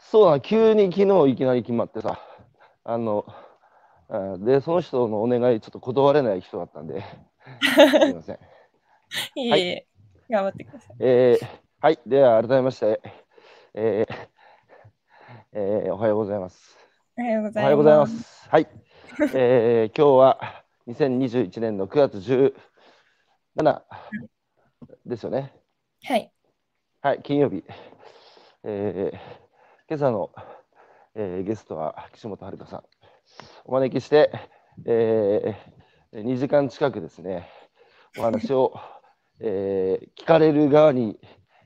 そうだ、急に昨日いきなり決まってさ、あの、あで、その人のお願い、ちょっと断れない人だったんで、すみません。いえいえ、頑張ってください。えーはい、では改めまして、えーえーおはようございます。おはようございます。おはようございます。はい、えー今日は2021年の9月17ですよね。はい。はい、金曜日。えー今朝の、えーゲストは岸本遥さん。お招きして、えー、2時間近くですね、お話を、えー聞かれる側に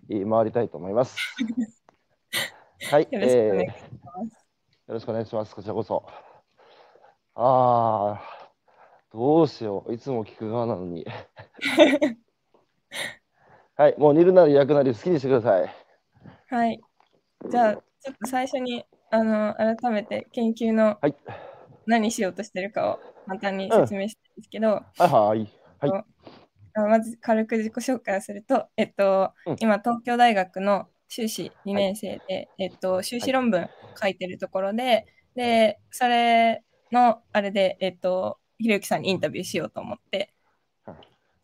えー回りたいと思います。はい、よろしくお願いしえーよろしくお願いします。こちらこそ。ああ、どうしよう。いつも聞く側なのに。はい、もう煮るなり焼くなり好きにしてください。はい。じゃあ、ちょっと最初に、あの、改めて研究のはい。何しようとしてるかを簡単に説明したいんですけど、はいはい。はい。あまず軽く自己紹介をすると、えっと、うん今、東京大学の修士2年生で、えっと、修士論文書いてるところで、で、それの、あれで、えっと、ひろゆきさんにインタビューしようと思ってはい、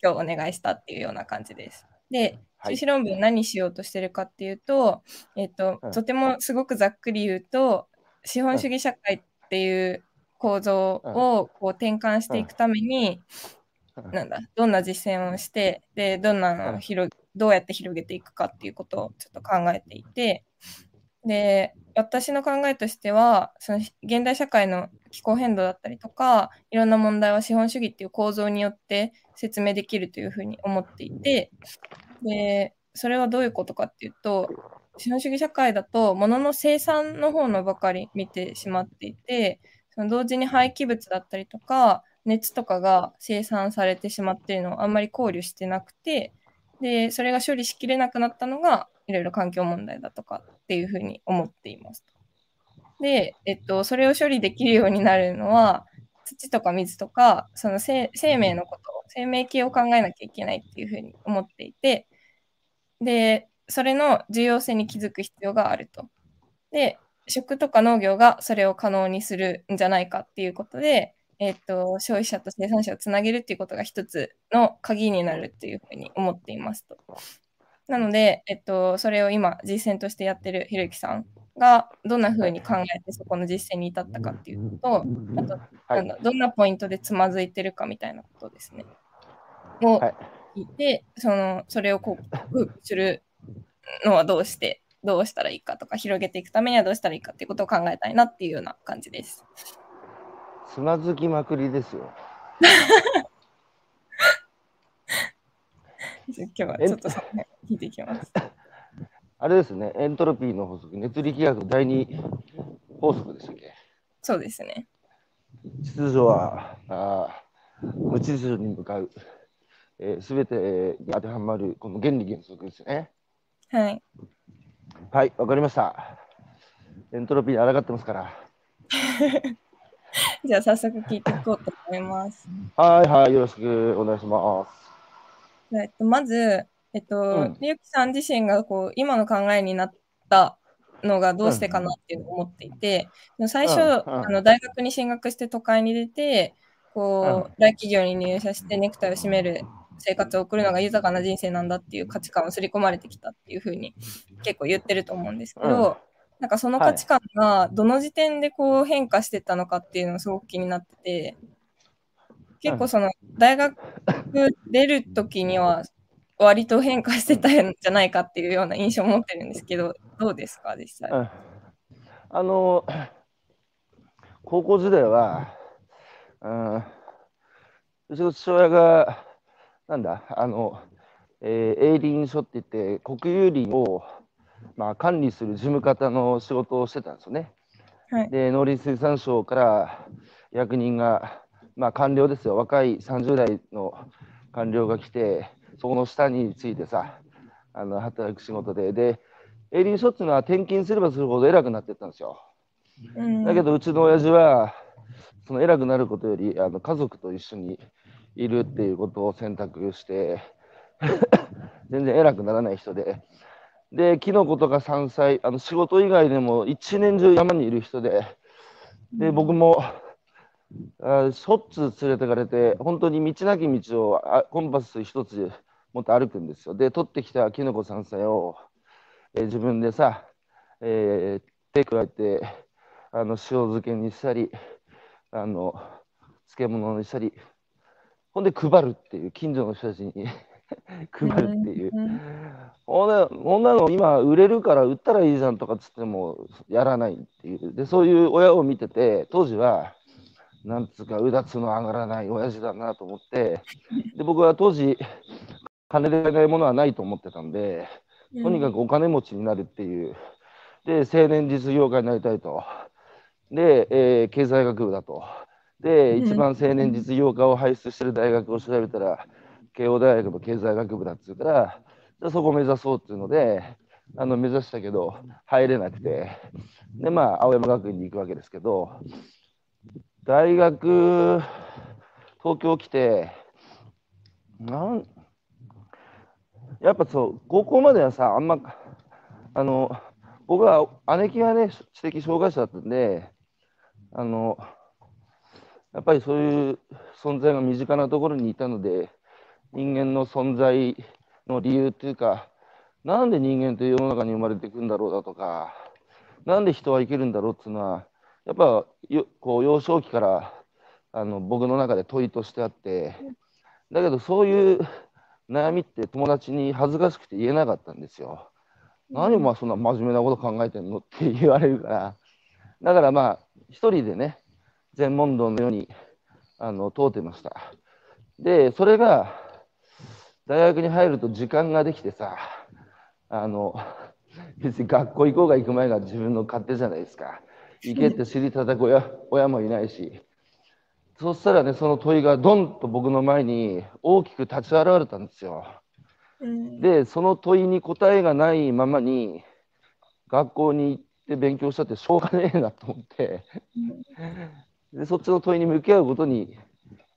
今日お願いしたっていうような感じです。で、はい修士論文何しようとしてるかっていうと、えっとうん、とてもすごくざっくり言うと、資本主義社会っていう構造をこう転換していくために、うん。なんだ、どんな実践をして、で、どんなのを広どうやって広げていくかっていうことをちょっと考えていて、で、私の考えとしては、その現代社会の気候変動だったりとか、いろんな問題は資本主義っていう構造によって説明できるというふうに思っていて、で、それはどういうことかっていうと、資本主義社会だと、物の生産の方のばかり見てしまっていて、その同時に廃棄物だったりとか、熱とかが生産されてしまっているのをあんまり考慮してなくて、で、それが処理しきれなくなったのが、いろいろ環境問題だとかっていうふうに思っています。で、えっと、それを処理できるようになるのは、土とか水とか、その生命のこと、生命系を考えなきゃいけないっていうふうに思っていて、で、それの重要性に気づく必要があると。で、食とか農業がそれを可能にするんじゃないかっていうことで、えっと、消費者と生産者をつなげるっていうことが一つの鍵になるっていうふうに思っていますと。なので、えっと、それを今実践としてやってるひろゆきさんがどんなふうに考えてそこの実践に至ったかっていうのと、あと、はい。なんだどんなポイントでつまずいてるかみたいなことですね。をはい聞いて、そのそれを克服するのはどうして、どうしたらいいかとか、広げていくためにはどうしたらいいかっていうことを考えたいなっていうような感じです。つまずきまくりですよ。今日はちょっとその辺聞いていきます。あれですね、エントロピーの法則、熱力学第二法則でしたっけ？そうですね。秩序はあー無秩序に向かう、えー、全てに当てはまるこの原理原則ですよね。はい。はい、わかりました。エントロピーに抗ってますから。じゃあ早速聞いていこうと思います。はいはい、よろしくお願いします。えっと、まず、えっとうん、りゆきさん自身がこう今の考えになったのがどうしてかなっていうのを思っていて、最初、うんうんあの大学に進学して都会に出て、こう、大企業に入社してネクタイを締める生活を送るのが豊かな人生なんだっていう価値観を刷り込まれてきたっていうふうに結構言ってると思うんですけど、なんかその価値観がどの時点でこう変化してったのかっていうのがすごく気になってて、結構その大学出る時には割と変化してたんじゃないかっていうような印象を持ってるんですけど、どうですか、実際？うん。あの、高校時代は、うん、うちの父親が、なんだ、あの、えー、営林署って言って、国有林を、まあ、管理する事務方の仕事をしてたんですよね。はい。で、農林水産省から役人が、まあ、官僚ですよ、若い30代の官僚が来て、そこの下についてさ、あの働く仕事で、で、営林署っていうのは転勤すればするほど偉くなってったんですよ。うん、だけど、うちの親父は、その偉くなることより、あの家族と一緒にいるっていうことを選択して、全然偉くならない人で、で、キノコとか山菜、あの仕事以外でも一年中山にいる人で、で、僕も、あしょっちゅう連れてかれて、本当に道なき道をあコンパス一つ持って歩くんですよ。で、取ってきたキノコ山菜を、えー自分でさ、えー手加えて、あの塩漬けにしたり、あの漬物にしたり、ほんで配るっていう、近所の人たちに。配るっていう。うんほんでこんなの今売れるから売ったらいいじゃんとかっつってもやらないっていう。でそういう親を見てて当時はなんつうかうだつの上がらない親父だなと思って。で僕は当時金で買えないものはないと思ってたんでとにかくお金持ちになるっていう。で青年実業家になりたいと。で、えー経済学部だとでうん。一番青年実業家を輩出してる大学を調べたら慶応大学の経済学部だっつうからでそこを目指そうっていうのであの目指したけど入れなくて。でまあ青山学院に行くわけですけど大学東京来てなんやっぱそう高校まではさあんまあの僕は姉貴がね知的障害者だったんであのやっぱりそういう存在が身近なところにいたので人間の存在の理由っていうかなんで人間って世の中に生まれていくんだろうだとかなんで人は生きるんだろうっていうのはやっぱよこう幼少期からあの僕の中で問いとしてあってだけどそういう悩みって友達に恥ずかしくて言えなかったんですよ。何お前そんな真面目なこと考えてんのって言われるからだからまあ一人でね全問答のようにあの通ってました。でそれが大学に入ると時間ができてさあの別に学校行こうが行く前が自分の勝手じゃないですか。行けって尻叩く親親もいないし。そしたらねその問いがドンと僕の前に大きく立ち現れたんですよ。うん。でその問いに答えがないままに学校に行って勉強したってしょうがねえなと思ってでそっちの問いに向き合うことに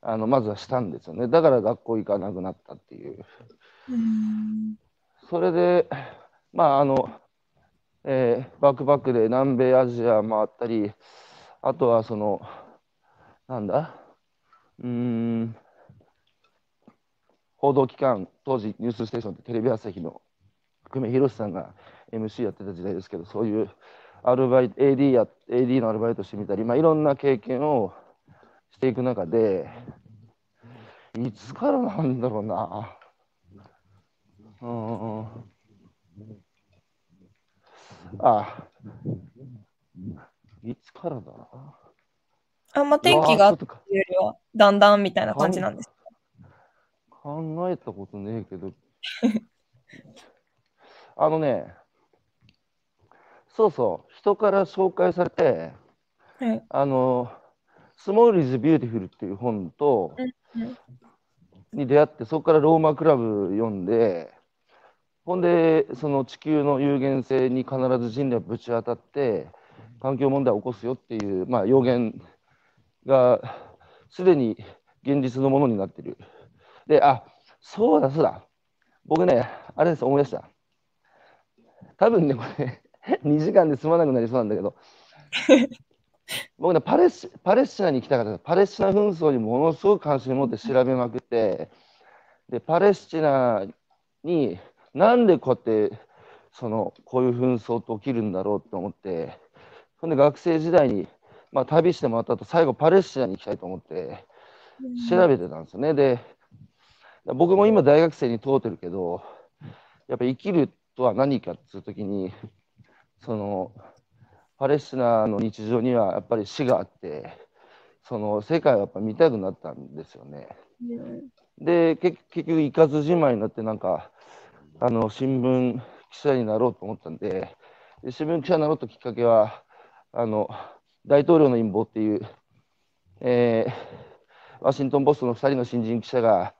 あのまずはしたんですよね。だから学校行かなくなったっていう。うん。それでまああの、えーバックパックで南米アジア回ったりあとはそのなんだ？うーん。報道機関当時「ニュースステーション」ってテレビ朝日の久米宏さんが MC やってた時代ですけどそういうアルバイト AD, や AD のアルバイトしてみたり、まあ、いろんな経験をしていく中でいつからなんだろうな。うんあいつからだな。あんま天気があっうわーちょっとかていうよりは、だんだんみたいな感じなんです。考えたことねえけど。あのねそうそう人から紹介されてはい。あの「スモール・イズ・ビューティフル」っていう本とうんに出会ってそこからローマクラブ読んでほんでその地球の有限性に必ず人類はぶち当たって環境問題を起こすよっていう、まあ、予言がすでに現実のものになってる。で、あそうだそうだ僕ねあれです思い出した多分ねこれ 2時間で済まなくなりそうなんだけど。僕ねパレスパレスチナに行きたかった。パレスチナ紛争にものすごく関心を持って調べまくって。でパレスチナになんでこうやってそのこういう紛争って起きるんだろうと思って。そんで学生時代に、まあ、旅してもらった後最後パレスチナに行きたいと思って調べてたんですよね。で僕も今大学生に問うてるけどやっぱ生きるとは何かっていう時にそのパレスチナの日常にはやっぱり死があってその世界をやっぱ見たくなったんですよね。うんで結結局行かずじまいになってなんかあの新聞記者になろうと思ったんでで新聞記者になろうときっかけはあの大統領の陰謀っていう、えーワシントン・ポストの2人の新人記者が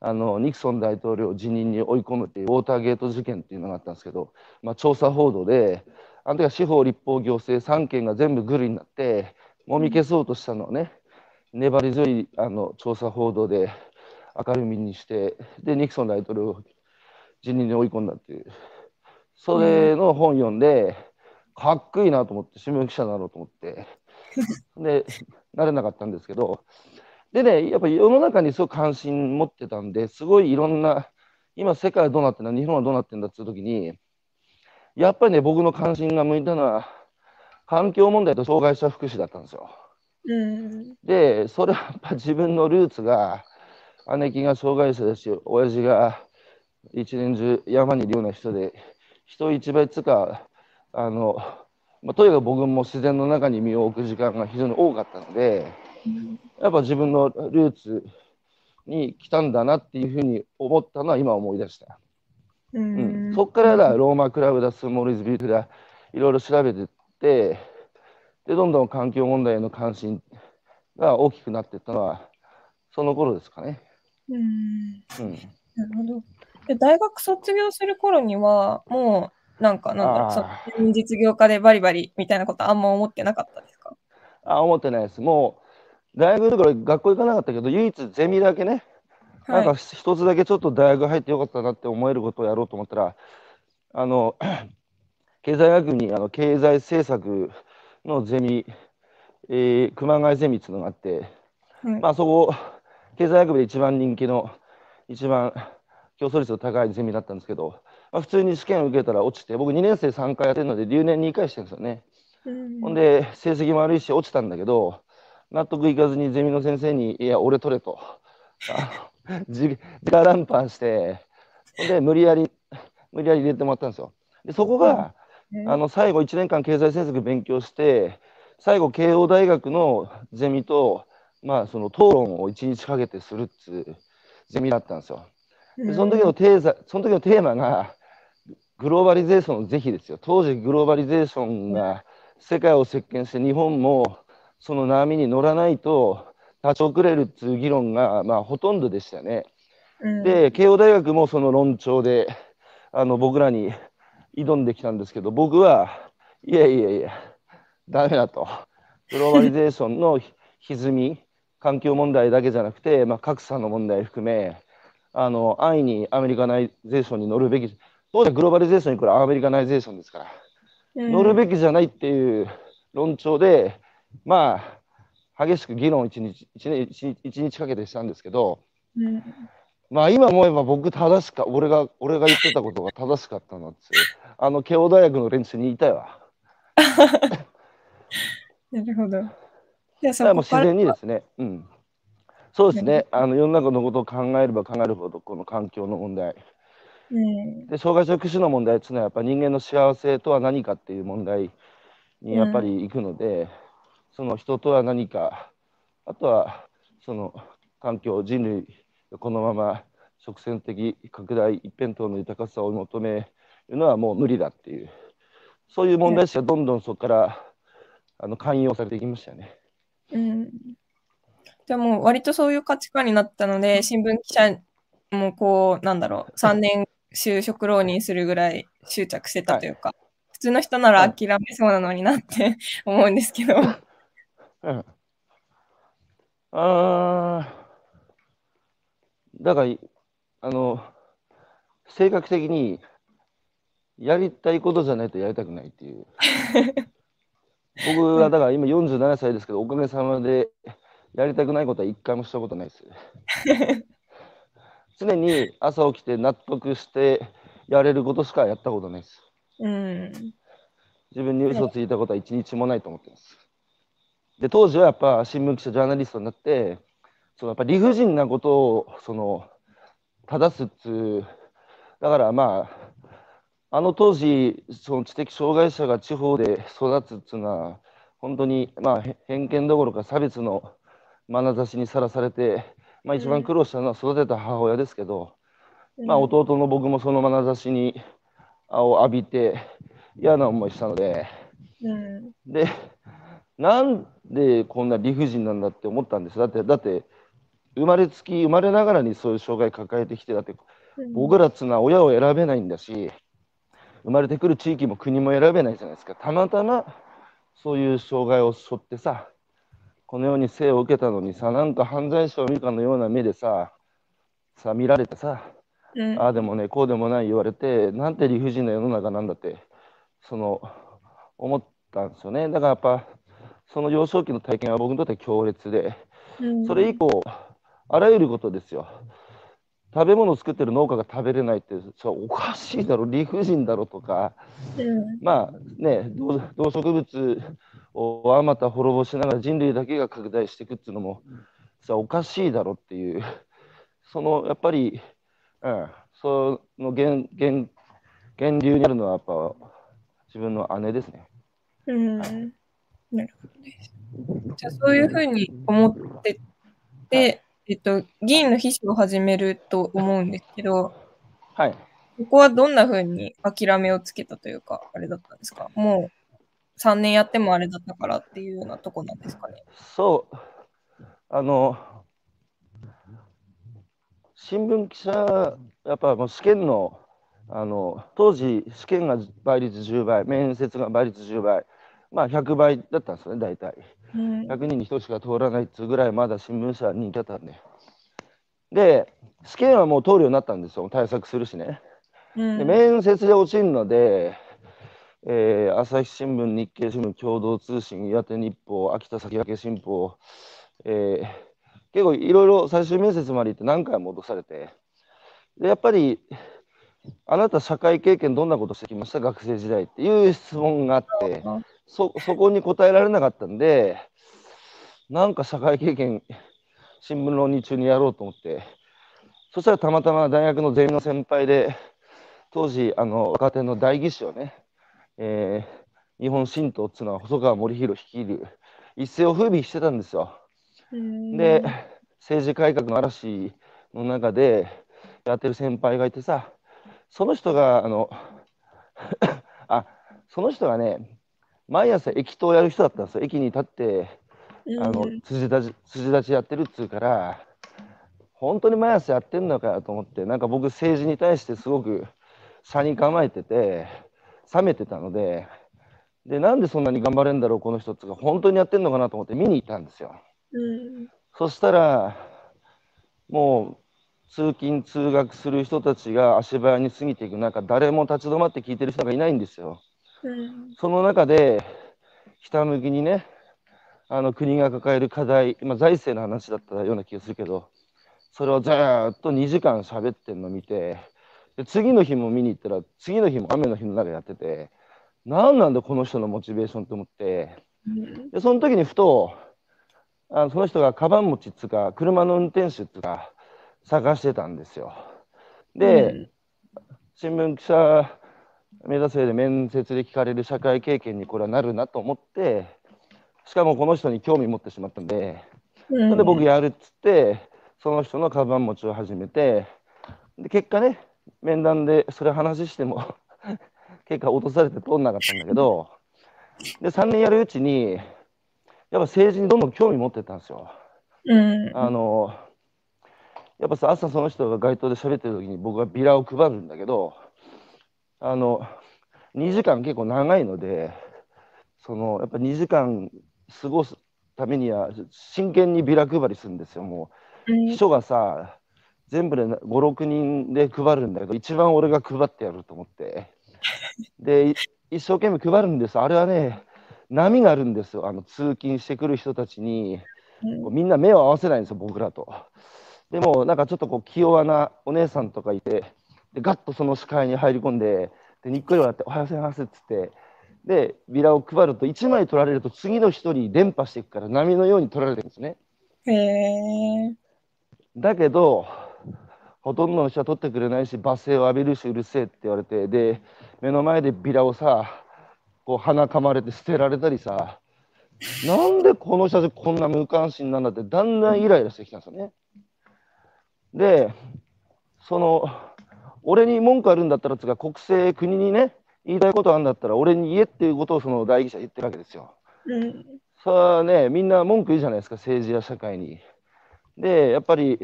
あのニクソン大統領を辞任に追い込むっていうウォーターゲート事件っていうのがあったんですけど、まあ、調査報道であの時は司法立法行政3件が全部グルになってもみ消そうとしたのをね粘り強いあの調査報道で明るみにしてでニクソン大統領を辞任に追い込んだっていう。それの本読んで、かっこいいなと思って、新聞記者になろうと思って、で、なれなかったんですけど、でね、やっぱり世の中にすごい関心持ってたんで、すごいいろんな、今世界はどうなってんだ、日本はどうなってんだっていう時に、やっぱりね、僕の関心が向いたのは、環境問題と障害者福祉だったんですよ。うん。で、それはやっぱ自分のルーツが、姉貴が障害者だし、親父が一年中山にいるような人で、人一倍つうか、あの、まあ、とにかく僕も自然の中に身を置く時間が非常に多かったので、やっぱ自分のルーツに来たんだなっていうふうに思ったのは今思い出した。ううんん。そっからだ、ローマクラブだ、スモールズビュートだ、いろいろ調べてって、で、どんどん環境問題への関心が大きくなっていったのは、その頃ですかね。うん。うん。なるほど。で、大学卒業する頃には、もう、なんか、なんだろう、あーその実業家でバリバリみたいなことあんま思ってなかったですか？あ、思ってないです。もう、大学の頃学校行かなかったけど、唯一ゼミだけね、なんかはい。一つだけちょっと大学入ってよかったなって思えることをやろうと思ったら、あの、経済学部にあの経済政策のゼミ、えー熊谷ゼミっていうのがあって、はいまあそこ、経済学部で一番人気の、一番競争率の高いゼミだったんですけど、まあ、普通に試験を受けたら落ちて、僕2年生3回やってるので、留年2回してるんですよね。うんほんで、成績も悪いし、落ちたんだけど、納得いかずにゼミの先生に、いや、俺取れと。あのじ直談判して、で、無理やり、無理やり入れてもらったんですよ。で、そこが、あの、最後1年間経済政策勉強して、最後、慶応大学のゼミと、まあ、その討論を1日かけてするっつうゼミだったんですよ。でその時のテーザその時のテーマが、グローバリゼーションの是非ですよ。当時、グローバリゼーションが世界を席巻して、日本もその波に乗らないと立ち遅れるっていう議論が、まあ、ほとんどでしたね。うん、で、慶応大学もその論調で、あの僕らに挑んできたんですけど、僕は、いやいやいや、ダメだと。グローバリゼーションの歪み、環境問題だけじゃなくて、まあ、格差の問題含め、あの安易にアメリカナイゼーションに乗るべき、当時はグローバリゼーションにこれアメリカナイゼーションですから、うん乗るべきじゃないっていう論調で、まあ、激しく議論を一日一日一日かけてしたんですけど、うんまあ今思えば僕正しか、俺が、俺が言ってたことが正しかったなって、あの慶応大学の連中に言いたいわ。なるほど。じゃあだからもう自然にですね、うん。そうですね、あの世の中のことを考えれば考えるほど、この環境の問題、うんで障害者福祉の問題っていうのは、やっぱ人間の幸せとは何かっていう問題にやっぱり行くので、その人とは何か、あとはその環境、人類がこのまま直線的拡大、一辺倒の豊かさを求めるのはもう無理だっていう、そういう問題しかどんどんそこからあの寛容されていきましたよね。うん。じゃあもう割とそういう価値観になったので、新聞記者もこう、なんだろう、3年就職浪人するぐらい執着してたというか、普通の人なら諦めそうなのになって思うんですけど。うんあーだから、あの、性格的に、やりたいことじゃないとやりたくないっていう。僕はだから今47歳ですけど、おかげさまでやりたくないことは一回もしたことないです。常に朝起きて納得してやれることしかやったことないです。うん。自分に嘘ついたことは一日もないと思ってます。で、当時はやっぱ新聞記者、ジャーナリストになって、そのやっぱ理不尽なことをその正すっつう、だからまあ、あの当時、その知的障害者が地方で育つっつうのは、本当にまあへ偏見どころか差別の眼差しにさらされて、まあ、一番苦労したのは育てた母親ですけど、まあ、弟の僕もその眼差しにを浴びて嫌な思いしたので、うん。で、なんでこんな理不尽なんだって思ったんです？だって、だって、生まれつき、生まれながらにそういう障害抱えてきて、だって、僕らっつうのは親を選べないんだし、生まれてくる地域も国も選べないじゃないですか。たまたまそういう障害を背負ってさ、このように生を受けたのにさ、なんか犯罪者を見るかのような目でさ、さ見られてさ、うんああでもね、こうでもない言われて、なんて理不尽な世の中なんだって、その、思ったんですよね。だからやっぱ、その幼少期の体験は僕にとって強烈で、うん。それ以降、あらゆることですよ。食べ物を作ってる農家が食べれないって、それおかしいだろ、理不尽だろとか、うん。まあね、動動植物をあまた滅ぼしながら人類だけが拡大していくっていうのも、それはおかしいだろっていう、そのやっぱり、うん、その源源源流にあるのはやっぱ自分の姉ですね。うんなるほどです。じゃあそういうふうに思ってて、えっと、議員の秘書を始めると思うんですけど、はい。ここはどんなふうに諦めをつけたというか、あれだったんですか？もう3年やってもあれだったからっていうようなとこなんですかね？そう、あの、新聞記者、やっぱもう試験の、あの当時、試験が倍率10倍、面接が倍率10倍、まあ100倍だったんですよね、大体。うん100人に1人しか通らないっつうぐらい、まだ新聞社は人気だったんで。で、試験はもう通るようになったんですよ、対策するしね。うん。で面接で落ちるので、えー朝日新聞、日経新聞、共同通信、岩手日報、秋田先駆新報、えー結構いろいろ最終面接まで行って何回も落とされて、でやっぱり、あなた社会経験どんなことしてきました？学生時代っていう質問があって、そそこに答えられなかったんで、なんか社会経験、新聞論日中にやろうと思って、そしたらたまたま大学のゼミの先輩で、当時、あの若手の代議士をね、えー日本新党っていうのは細川守弘率いる一世を風靡してたんですよ。うんで、政治改革の嵐の中でやってる先輩がいてさ、その人が、あの、あ、その人がね、毎朝駅頭やる人だったんですよ。駅に立って、あのうん辻立ち辻立ちやってるっつうから本当に毎朝やってんのかよと思ってなんか僕政治に対してすごく差に構えてて冷めてたのででなんでそんなに頑張れんだろうこの人っつうか本当にやってんのかなと思って見に行ったんですよ。うん。そしたらもう通勤通学する人たちが足早に過ぎていく中誰も立ち止まって聞いてる人がいないんですよ。うんその中で、ひたむきにね、あの国が抱える課題、まあ、財政の話だったような気がするけど、それをずーっと2時間喋ってるのを見て、で次の日も見に行ったら、次の日も雨の日の中やってて、何なんだこの人のモチベーションと思って、うん。でその時にふと、あのその人がカバン持ちっつうか、車の運転手っつうか、探してたんですよ。で、新聞記者目指せで面接で聞かれる社会経験にこれはなるなと思って、しかもこの人に興味持ってしまったんで、うんそれで僕やるっつって、その人のカバン持ちを始めて、で結果ね、面談でそれ話しても 結果落とされて通んなかったんだけど、で3年やるうちに、やっぱ政治にどんどん興味持ってったんですよ。うんあのやっぱさ朝その人が街頭で喋ってる時に僕がビラを配るんだけどあの2時間結構長いのでそのやっぱ2時間過ごすためには真剣にビラ配りするんですよもう。うん。秘書がさ全部で56人で配るんだけど一番俺が配ってやると思って。でい一生懸命配るんです。あれはね波があるんですよ。あの通勤してくる人たちに。こうみんな目を合わせないんですよ、僕らと。でも、なんかちょっとこう、気弱なお姉さんとかいて、でガッとその視界に入り込んで、でにっこり笑って、おはようございますっつって、で、ビラを配ると、1枚取られると、次の人に伝播していくから、波のように取られてるんですね。へえ。だけど、ほとんどの人は取ってくれないし、罵声を浴びるし、うるせえって言われて、で、目の前でビラをさ、こう鼻かまれて捨てられたりさ、なんでこの人たちこんな無関心なんだって、だんだんイライラしてきたんですよね。で、その、俺に文句あるんだったらつうか、国政、国にね、言いたいことあるんだったら、俺に言えっていうことをその代議者は言ってるわけですよ。うん。さあね、みんな文句言うじゃないですか、政治や社会に。で、やっぱり、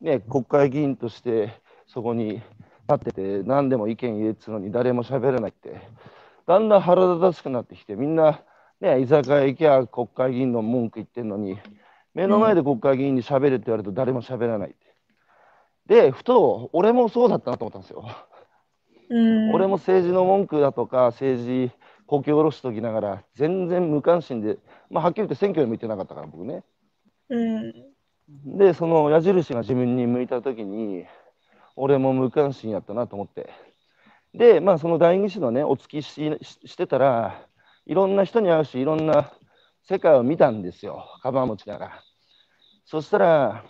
ね、国会議員としてそこに立ってて、何でも意見言えっつうのに誰も喋らないって、だんだん腹立たしくなってきて、みんな、ね、居酒屋行きゃ国会議員の文句言ってんのに、目の前で国会議員に喋れって言われると誰も喋らないって。で、ふと、俺もそうだったなと思ったんですよ。うん、俺も政治の文句だとか、政治、公共下ろしときながら、全然無関心で、まあ、はっきり言って選挙に向いてなかったから、僕ね。うん、で、その矢印が自分に向いたときに、俺も無関心やったなと思って。で、まあ、その代議士のね、お付きししてたら、いろんな人に会うし、いろんな世界を見たんですよ、カバン持ちながら。そしたら、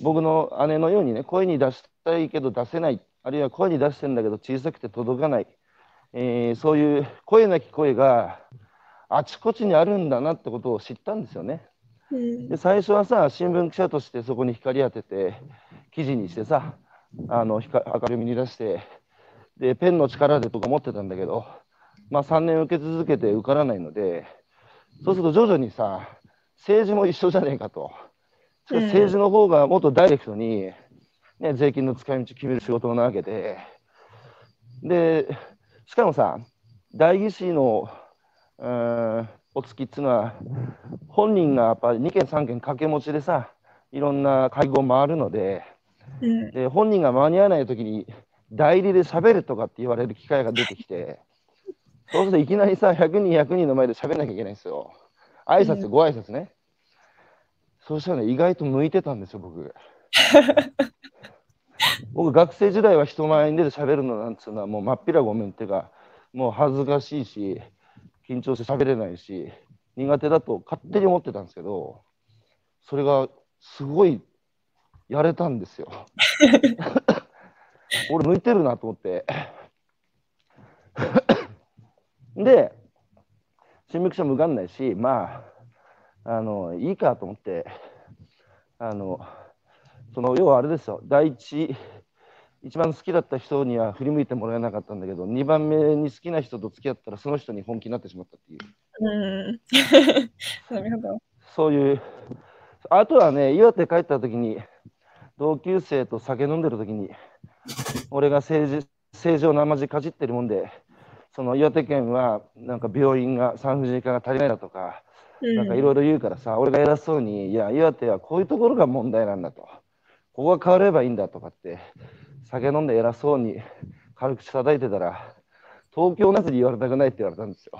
僕の姉のようにね、声に出したいけど出せない、あるいは声に出してんだけど小さくて届かない、えーそういう声なき声があちこちにあるんだなってことを知ったんですよね。うん。で最初はさ新聞記者としてそこに光当てて記事にしてさあの光明るみに出してでペンの力でとか思ってたんだけど、まあ、3年受け続けて受からないのでそうすると徐々にさ政治も一緒じゃねえかとしかし政治の方がもっとダイレクトに、ね、税金の使い道決める仕事なわけで。でしかもさ代議士のうーんお付きっていうのは本人がやっぱり2件3件掛け持ちでさいろんな会合回るのでうん。で本人が間に合わない時に代理で喋るとかって言われる機会が出てきてそうするといきなりさ100人100人の前で喋んなきゃいけないんですよ。挨拶ご挨拶ね、そうしたらね意外と向いてたんですよ僕 僕学生時代は人前に出て喋るのなんつうのはもうまっぴらごめんっていうかもう恥ずかしいし緊張して喋れないし苦手だと勝手に思ってたんですけどそれがすごいやれたんですよ。俺向いてるなと思って。で新聞記者も受かんないしまああのいいかと思ってあのその要はあれですよ第一一番好きだった人には振り向いてもらえなかったんだけど2番目に好きな人と付き合ったらその人に本気になってしまったっていううん。なるほど。そういうあとはね岩手帰った時に同級生と酒飲んでる時に俺が政治政治を生地かじってるもんでその岩手県はなんか病院が産婦人科が足りないだとかなんかいろいろ言うからさ、俺が偉そうに、いや、岩手はこういうところが問題なんだと、ここが変わればいいんだとかって、酒飲んで偉そうに軽口叩いてたら、東京なつに言われたくないって言われたんですよ。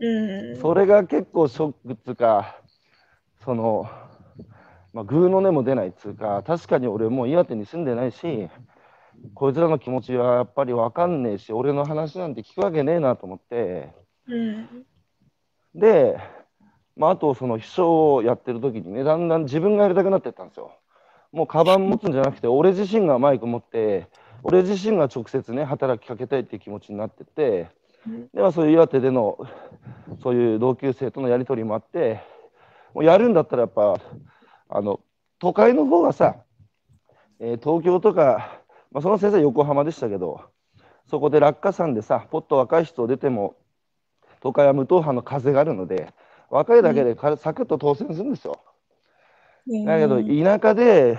うん。それが結構ショックっつうか、その、まあ、グーの音も出ないっつうか、確かに俺もう岩手に住んでないし、こいつらの気持ちはやっぱり分かんねえし、俺の話なんて聞くわけねえなと思って、うん。で、まあ、あとその秘書をやってる時にねだんだん自分がやりたくなってったんですよ。もうカバン持つんじゃなくて俺自身がマイク持って俺自身が直接ね働きかけたいっていう気持ちになっててうんではそういう岩手でのそういう同級生とのやり取りもあってもうやるんだったらやっぱあの都会の方がさ、えー東京とか、まあ、その先生横浜でしたけどそこで落下山でさポッと若い人出ても都会は無党派の風があるので若いだけでかサクッと当選するんですよ。だけど田舎で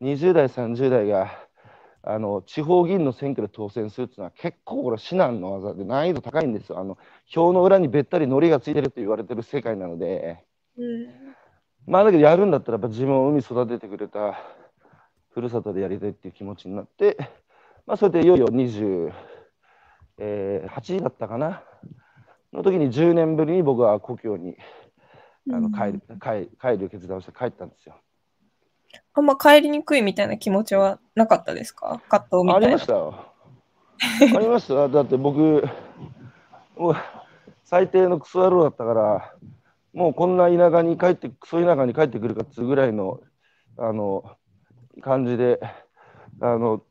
20代30代があの地方議員の選挙で当選するっていうのは結構これ至難の技で難易度高いんですよ。あの票の裏にべったり糊がついてるって言われてる世界なのでうん。ままあだけどやるんだったらやっぱ自分を海育ててくれたふるさとでやりたいっていう気持ちになってまあそれでいよいよ28だったかなの時に10年ぶりに僕は故郷にあの帰る帰帰る決断をして帰ったんですよ。あんま帰りにくいみたいな気持ちはなかったですか？葛藤みたいな。ありましたよ。ありました。だって僕、もう最低のクソ野郎だったから、もうこんな田舎に帰って、クソ田舎に帰ってくるかっつうぐらいのあの感じで、あの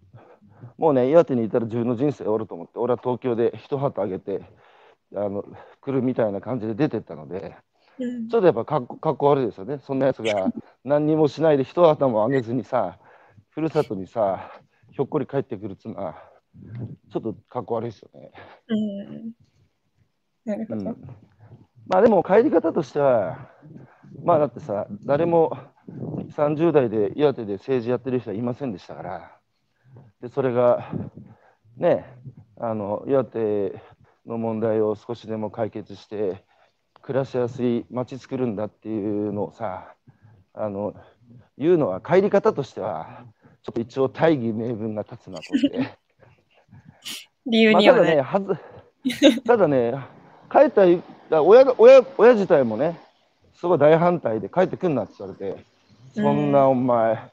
もうね、岩手にいたら自分の人生終わると思って、俺は東京で一旗あげてあの来るみたいな感じで出てったので、うんちょっとやっぱかっこかっこ悪いですよね。そんなやつが 何にもしないで一旗もあげずにさ、ふるさとにさ、ひょっこり帰ってくるっつうのは、ちょっとかっこ悪いですよね。うん。なるほど。うん、まあでも帰り方としては、まあだってさ、誰も30代で岩手で政治やってる人はいませんでしたから、でそれがね、あの岩手の問題を少しでも解決して、暮らしやすい街作るんだっていうのをさ、あの言うのは帰り方としてはちょっと一応大義名分が立つなと思って。理由まあ、にはね。ただね、はずただね、帰っただ親が親親自体もね、すごい大反対で帰ってくんなって言われて、そんなお前、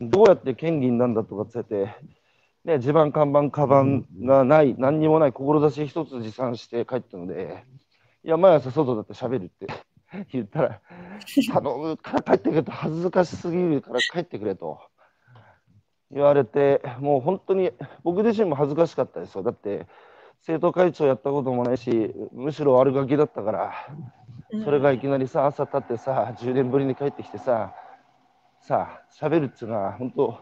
どうやって県議になんだとかって言って、ね、地盤、看板、カバンがない、何にもない志一つ持参して帰ったので、いや、毎朝外だって喋るって 言ったら、頼むから帰ってくれと、恥ずかしすぎるから帰ってくれと言われて、もう本当に僕自身も恥ずかしかったですよ。だって、生徒会長やったこともないし、むしろ悪ガキだったから、それがいきなりさ、朝立ってさ、10年ぶりに帰ってきてさ、さあ、喋るっていうのは、本当、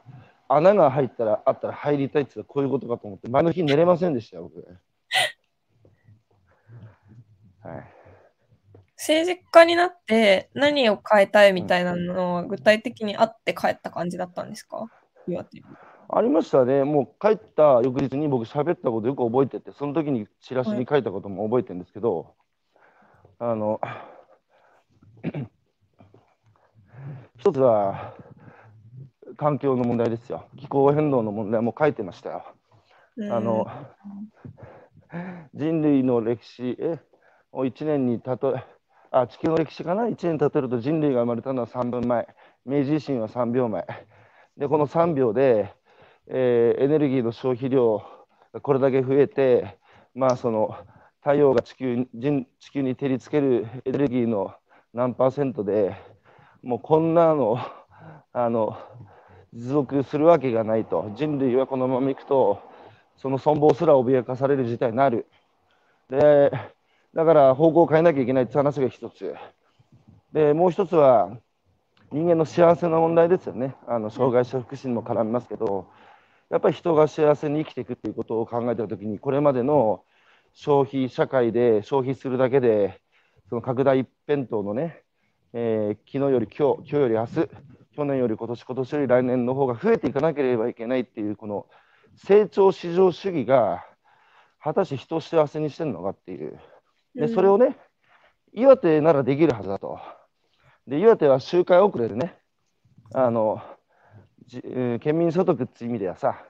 穴が入ったら、あったら入りたいっていうのはこういうことかと思って、前の日寝れませんでしたよ、僕。はい。政治家になって何を変えたいみたいなのは具体的にあって帰った感じだったんですか？岩手にありましたね、もう帰った翌日に僕、喋ったことよく覚えてて、その時にチラシに書いたことも覚えてるんですけど、あの、一つは環境の問題ですよ、気候変動の問題も書いてましたよ。あの、人類の歴史えを1年に例え、あ、地球の歴史かな、1年例えると人類が生まれたのは3分前、明治維新は3秒前。で、この3秒で、えーエネルギーの消費量がこれだけ増えて、まあ、その太陽が地球に人地球に照りつけるエネルギーの何パーセントでもうこんなのあの持続するわけがないと。人類はこのままいくとその存亡すら脅かされる事態になる。でだから方向を変えなきゃいけないって話が一つ。でもう一つは人間の幸せな問題ですよね。あの障害者福祉にも絡みますけどやっぱり人が幸せに生きていくっていうことを考えたときに、これまでの消費社会で消費するだけで、その拡大一辺倒のね、えー昨日より今日、今日より明日、去年より今年、今年より来年の方が増えていかなければいけないっていう、この成長至上主義が、果たして人を幸せにしてるのかっていう。で、それをね、岩手ならできるはずだと。で、岩手は周回遅れでね、あの、じえー県民所得っていう意味ではさ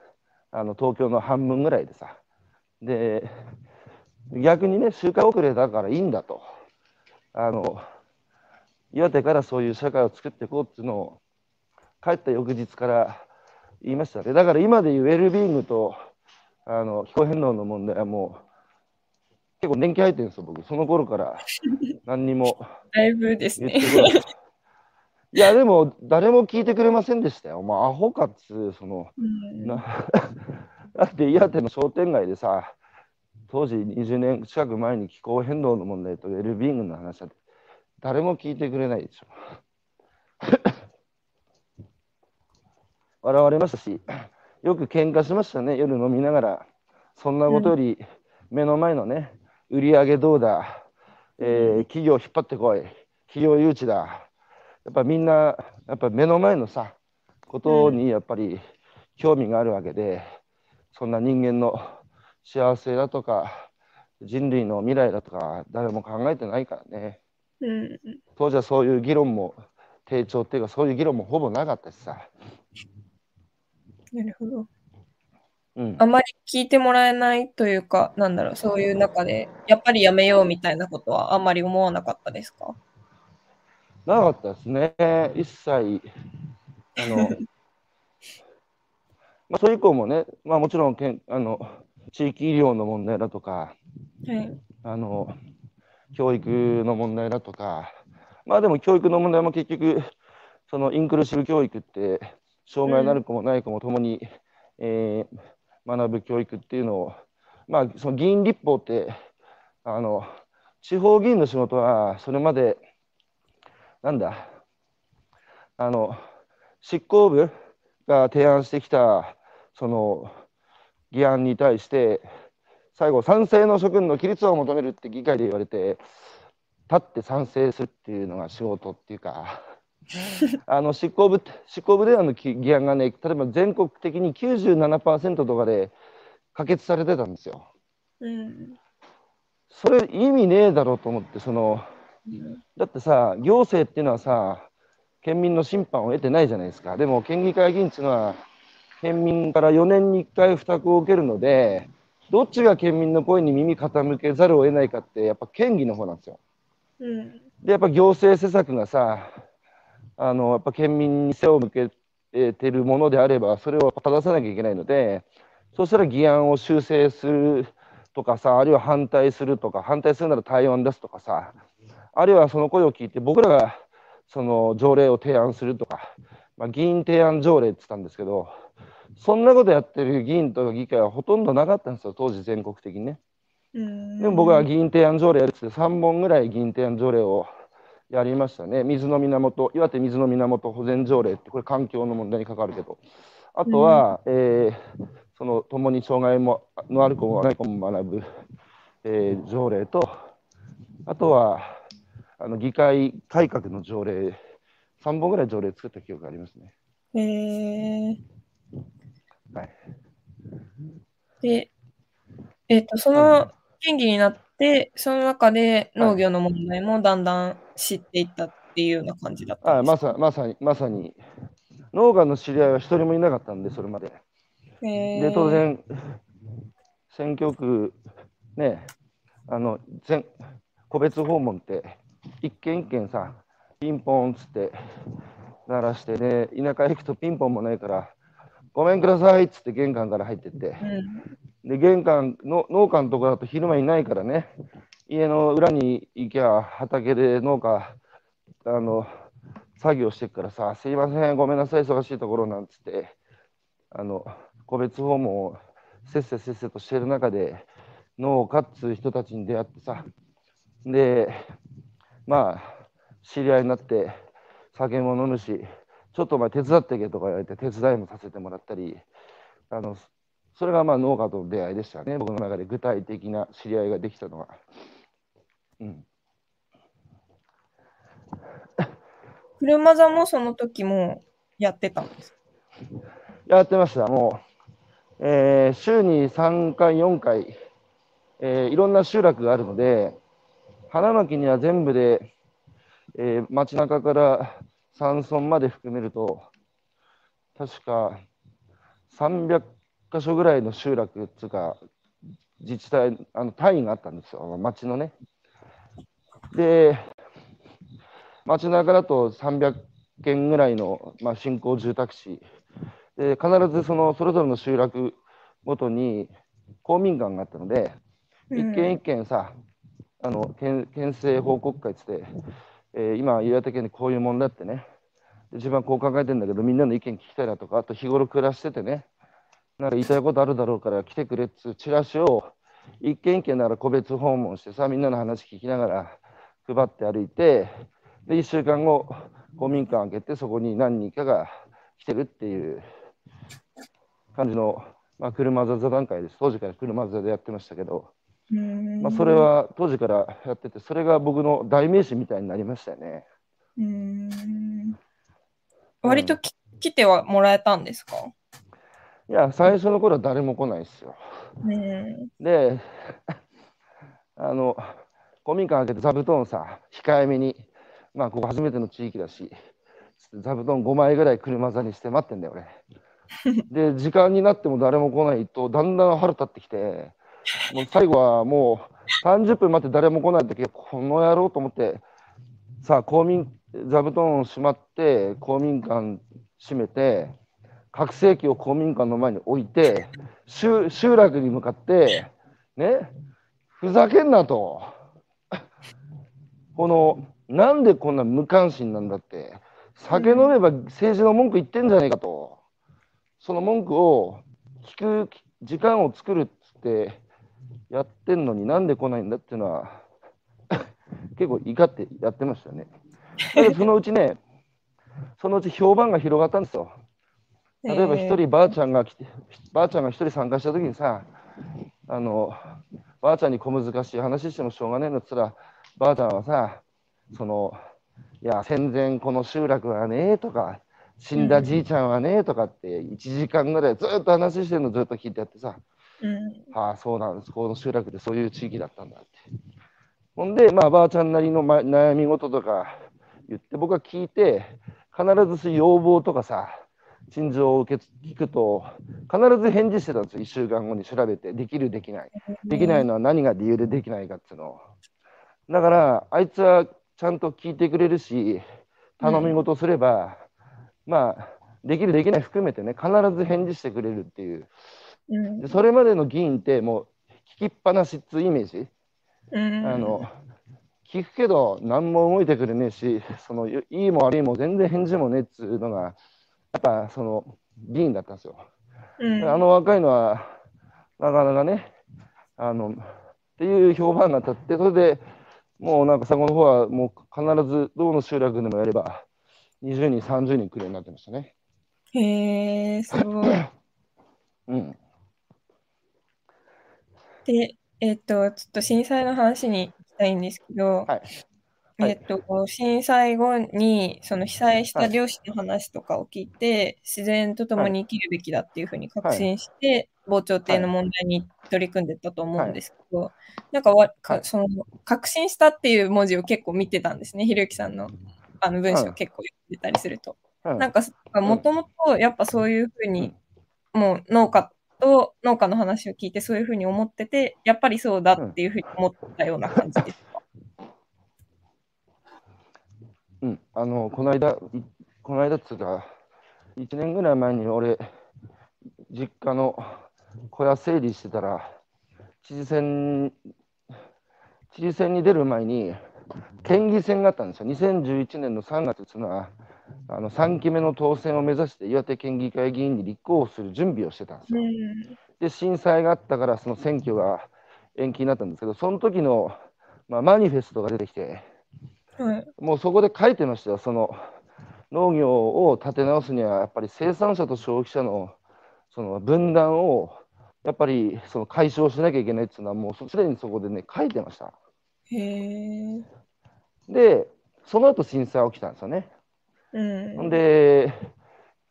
あの東京の半分ぐらいでさで逆にね周回遅れだからいいんだとあの岩手からそういう社会を作っていこうっていうのを帰った翌日から言いましたね。だから今でいうウェルビーイングとあの気候変動の問題はもう結構年季入ってるんですよ僕。その頃から何にも だいぶですね。い。やでも誰も聞いてくれませんでしたよ。まあアホかっつうそのうん。な だって岩手の商店街でさ当時20年近く前に気候変動の問題とウェルビーイングの話だって誰も聞いてくれないでしょ。笑われましたしよく喧嘩しましたね。夜飲みながら。そんなことより目の前のね売り上げどうだ、えー企業引っ張ってこい。企業誘致だ。やっぱみんなやっぱ目の前のさことにやっぱり興味があるわけで、そんな人間の幸せだとか人類の未来だとか誰も考えてないからね。うん。当時はそういう議論も低調っていうかそういう議論もほぼなかったしさ、なるほど。うん。あ、まり聞いてもらえないというか、なんだろう、そういう中で、やっぱりやめようみたいなことはあんまり思わなかったですか？なかったですね。一切。あの まあそれ以降もね、まあ、もちろんけんあの地域医療の問題だとかはい。あの教育の問題だとか、まあでも教育の問題も結局、そのインクルーシブ教育って、障害のある子もない子も共に、えー学ぶ教育っていうのを、まあ、その議員立法ってあの、地方議員の仕事は、それまで、なんだ、あの執行部が提案してきたその議案に対して、最後、賛成の諸君の規律を求めるって議会で言われて、立って賛成するっていうのが仕事っていうか、あの執行部執行部であのき議案がね、例えば全国的に97%とかで可決されてたんですよ。うん。それ意味ねえだろうと思って、そのだってさ、行政っていうのはさ、県民の審判を得てないじゃないですか。でも県議会議員っていうのは、県民から4年に1回負託を受けるので、どっちが県民の声に耳傾けざるを得ないかって、やっぱ県議の方なんですよ。うん、で、やっぱ行政施策がさ、あのやっぱ県民に背を向けてるものであれば、それを正さなきゃいけないので、そうしたら議案を修正するとかさ、あるいは反対するとか、反対するなら対応出すとかさ、あるいはその声を聞いて、僕らがその条例を提案するとか、まあ、議員提案条例って言ったんですけど、そんなことやってる議員とか議会はほとんどなかったんですよ、当時全国的にね。でも僕は議員提案条例やるって3本ぐらい議員提案条例をやりましたね。水の源、岩手水の源保全条例って、これ環境の問題に関わるけど。あとは、えー、その共に障害ものある子もない子も学ぶ、えー、条例と、あとはあの議会改革の条例、3本ぐらい条例作った記憶がありますね。へえー。はい。で、えっ、ー、と、その県議になって、その中で農業の問題もだんだん知っていったっていうような感じだったんですか、はい、まさまさに、まさに、農家の知り合いは一人もいなかったんで、それまで。で、当然、選挙区、ね、あの、全、個別訪問って、一軒一軒さ、ピンポンっつって鳴らしてね、田舎行くとピンポンもないから、ごめんくださいっつって玄関から入ってって、うん、で、玄関の、農家のとこだと昼間いないからね、家の裏に行きゃ畑で農家、あの、作業してからさ、すいません、ごめんなさい、忙しいところなんつって、あの、個別訪問をせっせせっせとしてる中で農家っつう人たちに出会ってさでまあ知り合いになって酒も飲むしちょっとお前手伝ってけとか言われて手伝いもさせてもらったりあのそれがまあ農家との出会いでしたね僕の中で具体的な知り合いができたのは。うん、車座もその時もやってたんですやってました。もうえー、週に3回、4回、えー、いろんな集落があるので、花巻には全部で、えー、街中から山村まで含めると、確か300箇所ぐらいの集落っていうか、自治体、あの単位があったんですよ、町のね。で、街中だと300軒ぐらいの、まあ、新興住宅地。で必ずそのそれぞれの集落ごとに公民館があったので、うん、一軒一軒さあの県県政報告会っつって、えー、今岩手県でこういう問題ってね。自分はこう考えてるんだけどみんなの意見聞きたいなとかあと日頃暮らしててねなんか言いたいことあるだろうから来てくれっつうチラシを一軒一軒なら個別訪問してさみんなの話聞きながら配って歩いてで1週間後公民館開けてそこに何人かが来てるっていう感じの、まあ、車座座談会です。当時から車座でやってましたけど、まあ、それは当時からやってて、それが僕の代名詞みたいになりましたよね。うん割とき、うん、来てはもらえたんですか？いや、最初の頃は誰も来ないですよ。で、あの、古民家開けて座布団さ、控えめに、まあ、ここ初めての地域だし、座布団5枚ぐらい車座にして待ってんだよ、俺。で、時間になっても誰も来ないと、だんだん腹立ってきて、もう最後はもう30分待って誰も来ない時この野郎と思って、さあ、公民、座布団をしまって、公民館閉めて、拡声器を公民館の前に置いて、集集落に向かって、ね、ふざけんなと。この、なんでこんな無関心なんだって。酒飲めば政治の文句言ってんじゃねえかと。その文句を聞く時間を作るっつってやってんのになんで来ないんだっていうのは 結構怒ってやってましたね。で そのうちね、そのうち評判が広がったんですよ。例えば一人ばあちゃんが来て、ばあちゃんが一人参加した時にさ、あの、ばあちゃんに小難しい話してもしょうがねえのっつったら、ばあちゃんはさ、その、いや、戦前この集落はねとか、死んだじいちゃんはねとかって1時間ぐらいずっと話してるのずっと聞いてやってさ、うん、ああそうなんです。この集落でそういう地域だったんだって。ほんでまあばあちゃんなりの、ま、悩み事とか言って僕は聞いて必ず要望とかさ心情を受け聞くと、必ず返事してたんですよ、1週間後に調べて、できる、できない。できないのは何が理由でできないかっていうのを。だから、あいつはちゃんと聞いてくれるし、頼み事すれば、まあ、できる、できない含めてね、必ず返事してくれるっていう。うんでそれまでの議員って、もう聞きっぱなしっていうイメージ。うんあの聞くけど何も動いてくれねえしそのいいも悪いも全然返事もねえっつうのがやっぱその議員だったんですよ。うんあの若いのはなかなかねあのっていう評判が立ってそれでもうなんか佐賀の方はもう必ずどの集落でもやれば20人30人来るようになってましたね。へえ、すごい。うん、で、えっと、ちょっと震災の話に行きたいんですけど、はいはいえっと、震災後に、その被災した漁師の話とかを聞いて、自然と共に生きるべきだっていうふうに確信して、防潮堤の問題に取り組んでったと思うんですけど、なんかその、確信したっていう文字を結構見てたんですね、ひろゆきさんのあの文章を結構読んでたりすると。うんなんか、もともとやっぱそういうふうに、もう農家と農家の話を聞いてそういうふうに思ってて、やっぱりそうだっていうふうに思ったような感じですか。うん、あのこの間、いこの間っつうか、1年ぐらい前に俺、実家の小屋整理してたら、知事選、知事選に出る前に、県議選があったんですよ。2011年の3月っていうのは、あの3期目の当選を目指して岩手県議会議員に立候補する準備をしてたんですよ。で、震災があったから、その選挙が延期になったんですけど、その時の、まあ、マニフェストが出てきて、はい。もうそこで書いてましたよ、その農業を立て直すには、やっぱり生産者と消費者のその分断をやっぱりその解消しなきゃいけないっていうのは、もうすでにそこでね、書いてました。へえ。で、その後震災起きたんですよね。うん。で、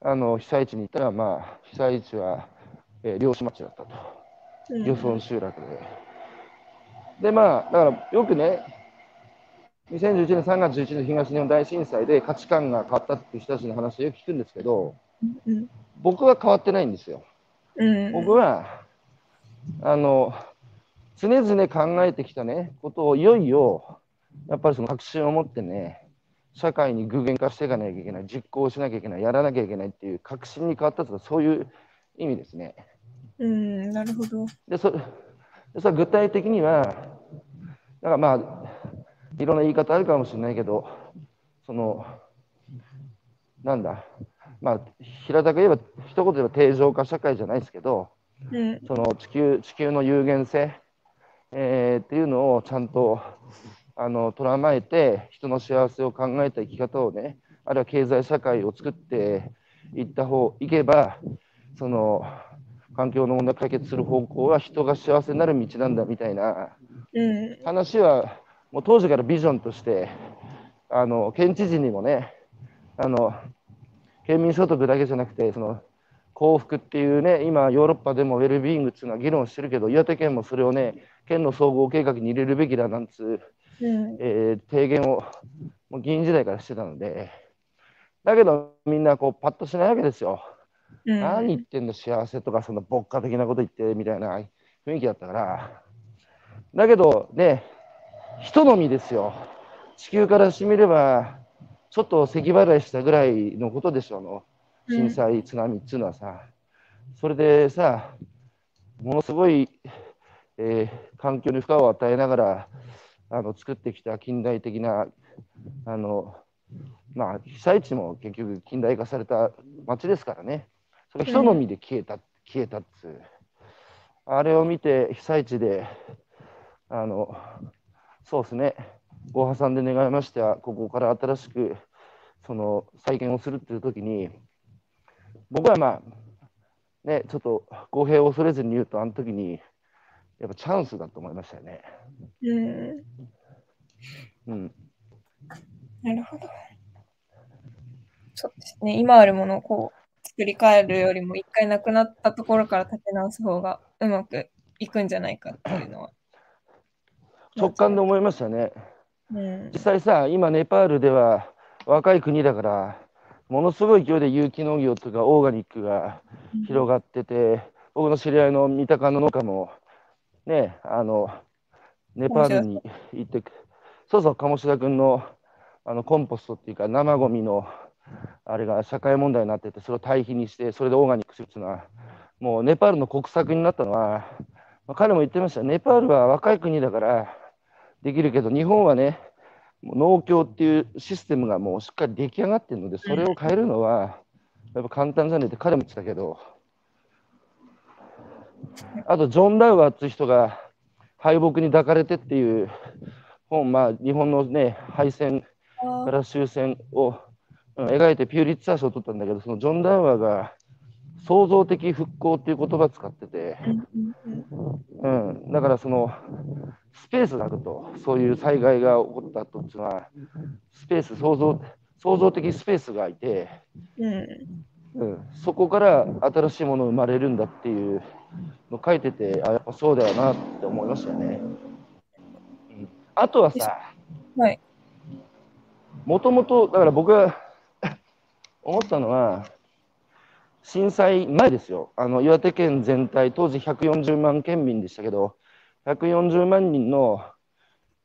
あの被災地に行ったら、まあ、被災地は、えー漁師町だったと、うん、漁村集落で。で、まあ、だからよくね、2011年3月11日の東日本大震災で価値観が変わったっていう人たちの話をよく聞くんですけど、うん。僕は変わってないんですよ。うん。僕は、あの、常々考えてきたね、ことをいよいよ、やっぱりその確信を持ってね、社会に具現化していかなきゃいけない、実行しなきゃいけない、やらなきゃいけないっていう確信に変わったとか、そういう意味ですね。うん、なるほど。で、そでそれは具体的には、だからまあ、いろんな言い方あるかもしれないけど、その、なんだ、まあ、平たく言えば、一言で言えば定常化社会じゃないですけど、うん。その地球地球の有限性、えーっていうのをちゃんとあの捉まえて、人の幸せを考えた生き方をね、あるいは経済社会を作っていった方いけば、その環境の問題を解決する方向は人が幸せになる道なんだみたいなうん。話は、もう当時からビジョンとして、あの県知事にもね、あの県民所得だけじゃなくて、その幸福っていうね、今、ヨーロッパでもウェルビーイングっていうのは議論してるけど、岩手県もそれをね、県の総合計画に入れるべきだなんつう、うん。えー提言をもう議員時代からしてたので、だけどみんなこうパッとしないわけですよ。うん。何言ってんの幸せとかその牧歌的なこと言ってみたいな雰囲気だったからだけどね人のみですよ。地球からしてみればちょっと咳払いしたぐらいのことでしょあの。震災津波っていうのはさ。それでさものすごい、えー環境に負荷を与えながらあの作ってきた近代的なあのまあ被災地も結局近代化された町ですからね。それが人のみで消えた、消えたっつう。あれを見て被災地であのそうですねご破産で願いましてはここから新しくその再建をするっていう時に僕はまあねちょっと語弊を恐れずに言うとあの時にやっぱチャンスだと思いましたよね。うん。うん、なるほど。そうですね。今あるものをこう作り変えるよりも、一回なくなったところから立て直す方がうまくいくんじゃないかっていうのは。直感で思いましたね。うん実。際さ今ネパールでは若い国だからものすごい勢いで有機農業とかオーガニックが広がってて、僕の知り合いの三鷹の農家も、ね、あの、ネパールに行って、そうそう、鴨志田君のあのコンポストっていうか、生ゴミのあれが社会問題になってて、それを堆肥にして、それでオーガニックするっていうのは、もうネパールの国策になったのは、まあ、彼も言ってました、ネパールは若い国だからできるけど、日本はね、農協っていうシステムがもうしっかり出来上がってるので、それを変えるのは、やっぱ簡単じゃねえって彼も言ってたけど、あと、ジョン・ダウアーっていう人が敗北に抱かれてっていう本、まあ、日本のね、敗戦から終戦を、うん、描いてピューリッツァー賞を取ったんだけど、そのジョン・ダウアーが創造的復興っていう言葉を使ってて、うん、だからそのスペースがあると、そういう災害が起こった後っていうのは、スペース、創造創造的スペースが空いて、うん、そこから新しいもの生まれるんだっていうの書いてて、あやっぱそうだよなって思いましたよね。うん、あとはさ、もともと、だから僕が思ったのは、震災前ですよ、あの岩手県全体、当時140万県民でしたけど、140万人の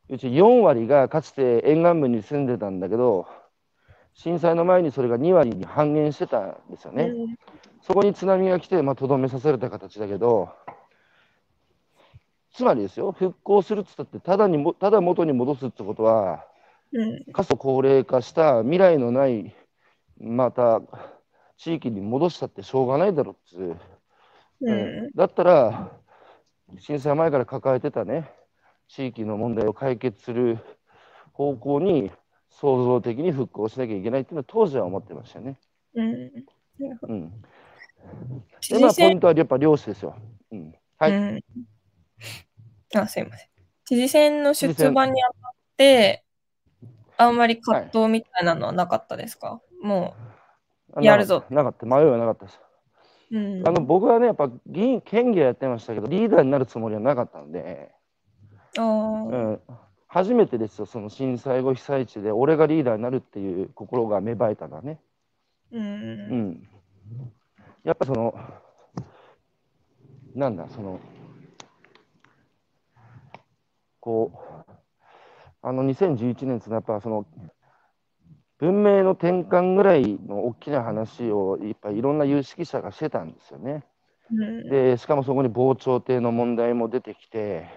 うち4割がかつて沿岸部に住んでたんだけど、震災の前にそれが2割に半減してたんですよね。そこに津波が来て、まあ、とどめさせれた形だけど、つまりですよ、復興するっつったって、ただにもただ元に戻すってことは、過疎高齢化した未来のない、また地域に戻したってしょうがないだろっつう、うん、だったら、震災前から抱えてたね、地域の問題を解決する方向に創造的に復興しなきゃいけないっていうのは当時は思ってましたよね。うん。うん、で、まあ、ポイントはやっぱ漁師ですよ。うん、はい、うん。あ、すいません。知事選の出馬にあたって、あんまり葛藤みたいなのはなかったですか、はい、もう、やるぞ。なかった。迷いはなかったです。うん、あの僕はね、やっぱ議員、県議はやってましたけど、リーダーになるつもりはなかったんで、あうん、初めてですよ、その震災後被災地で、俺がリーダーになるっていう心が芽生えたのはね。うん、うん、やっぱその、なんだ、その、こう、あの2011年っていうのは、やっぱその、文明の転換ぐらいの大きな話をいっぱいいろんな有識者がしてたんですよね。でしかもそこに防潮堤の問題も出てきて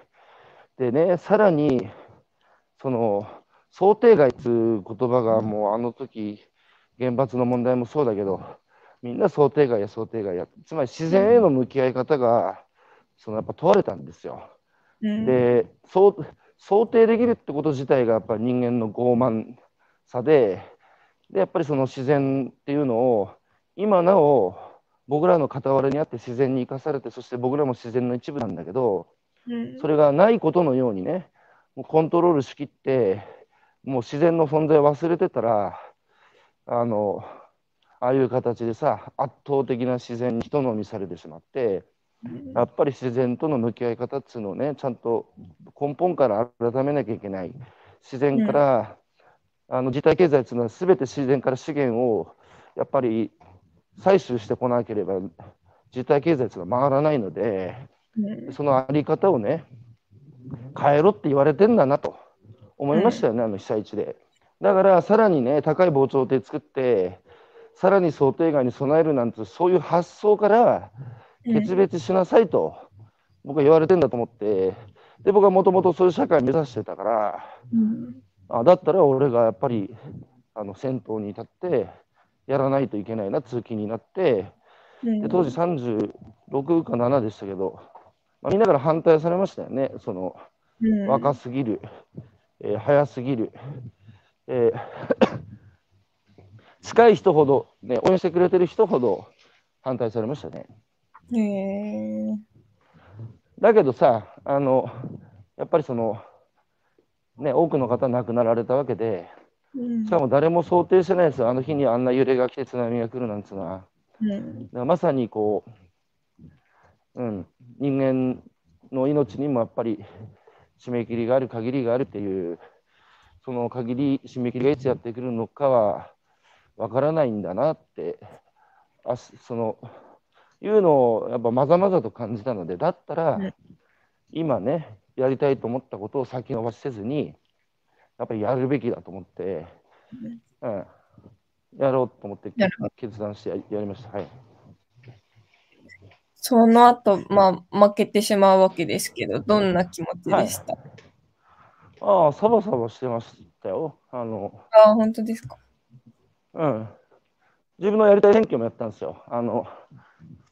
でねさらにその想定外っていう言葉がもうあの時原発の問題もそうだけどみんな想定外や想定外やつまり自然への向き合い方がそのやっぱ問われたんですよ。で想定できるってこと自体がやっぱり人間の傲慢さででやっぱりその自然っていうのを今なお僕らの傍らにあって自然に生かされてそして僕らも自然の一部なんだけど、それがないことのようにねもうコントロールしきってもう自然の存在を忘れてたらあのああいう形でさ圧倒的な自然に人飲みされてしまってやっぱり自然との向き合い方っていうのをねちゃんと根本から改めなきゃいけない。自然から、うん、あの自体経済っていうのは全て自然から資源をやっぱり採取してこなければ自体経済っていうのは回らないので、うん、そのあり方をね変えろって言われてんだなと思いましたよね、うん、あの被災地で。だからさらにね高い防潮堤作ってさらに想定外に備えるなんてそういう発想から決別しなさいと、僕は言われてんだと思って。で僕はもともとそういう社会を目指してたから、うん、あだったら俺がやっぱりあの先頭に立ってやらないといけないな通勤になって、で当時36か7でしたけどまあ、みんなから反対されましたよね、その、うん、若すぎる、えー、早すぎる、えー 近い人ほど、ね、応援してくれてる人ほど反対されましたね。へだけどさあの、やっぱりその、ね、多くの方亡くなられたわけで、うん、しかも誰も想定してないですよ、あの日にあんな揺れが来て津波が来るなんていうのは。うん、まさにこううん、人間の命にもやっぱり締め切りがある限りがあるっていうその限り締め切りがいつやってくるのかはわからないんだなってあそのいうのをやっぱまざまざと感じたのでだったら、うん。今ねやりたいと思ったことを先延ばしせずにやっぱりやるべきだと思って、うん、やろうと思って決断してややりました。はいその後、まあ、負けてしまうわけですけど、どんな気持ちでした、ああ、サバサバしてましたよ。あの、ああ、本当ですか？うん。自分のやりたい選挙もやったんですよ。あの、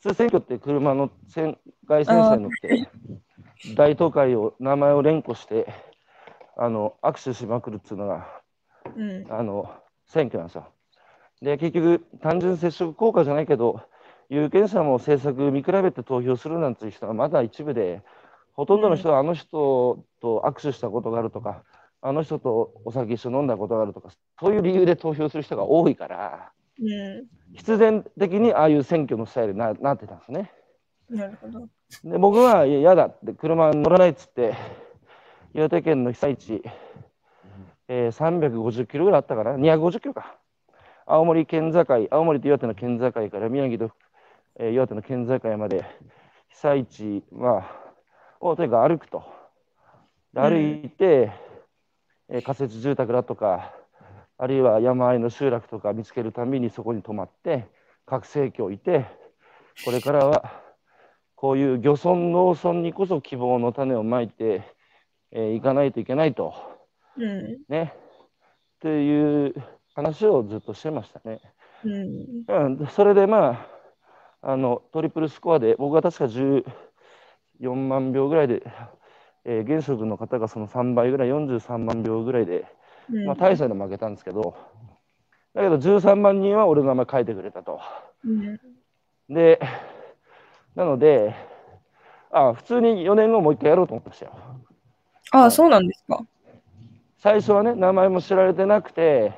普通選挙って車の線外線車に乗って、大都会を、名前を連呼して、あの、握手しまくるっていうのが、うん。あの、選挙なんですよ。で、結局、単純接触効果じゃないけど、有権者も政策見比べて投票するなんていう人がまだ一部で、ほとんどの人はあの人と握手したことがあるとか、あの人とお酒一緒に飲んだことがあるとか、そういう理由で投票する人が多いから、う必然的にああいう選挙のスタイルにななってたんですね。ん。なるほど。で僕はいや嫌だって車乗らないっつって岩手県の被災地、えー350キロぐらいあったかな？250キロか。青森県境青森と岩手の県境から宮城と、えー岩手の県境まで被災地、まあ、をとにかく歩くと。歩いて、えー仮設住宅だとかあるいは山あいの集落とか見つけるたびにそこに泊まって拡声器を置いてこれからはこういう漁村農村にこそ希望の種をまいてい、えーいかないといけないとうん。ねっていう話をずっとしてましたね。うん。うん、それでまああのトリプルスコアで僕は確か14万票ぐらいで、えー現職の方がその3倍ぐらい43万票ぐらいで、うん。まあ、大差で負けたんですけどだけど13万人は俺の名前書いてくれたと。うん。で、なので、あ普通に4年後もう一回やろうと思ってましたよ。ああ、そうなんですか。最初はね、名前も知られてなくて、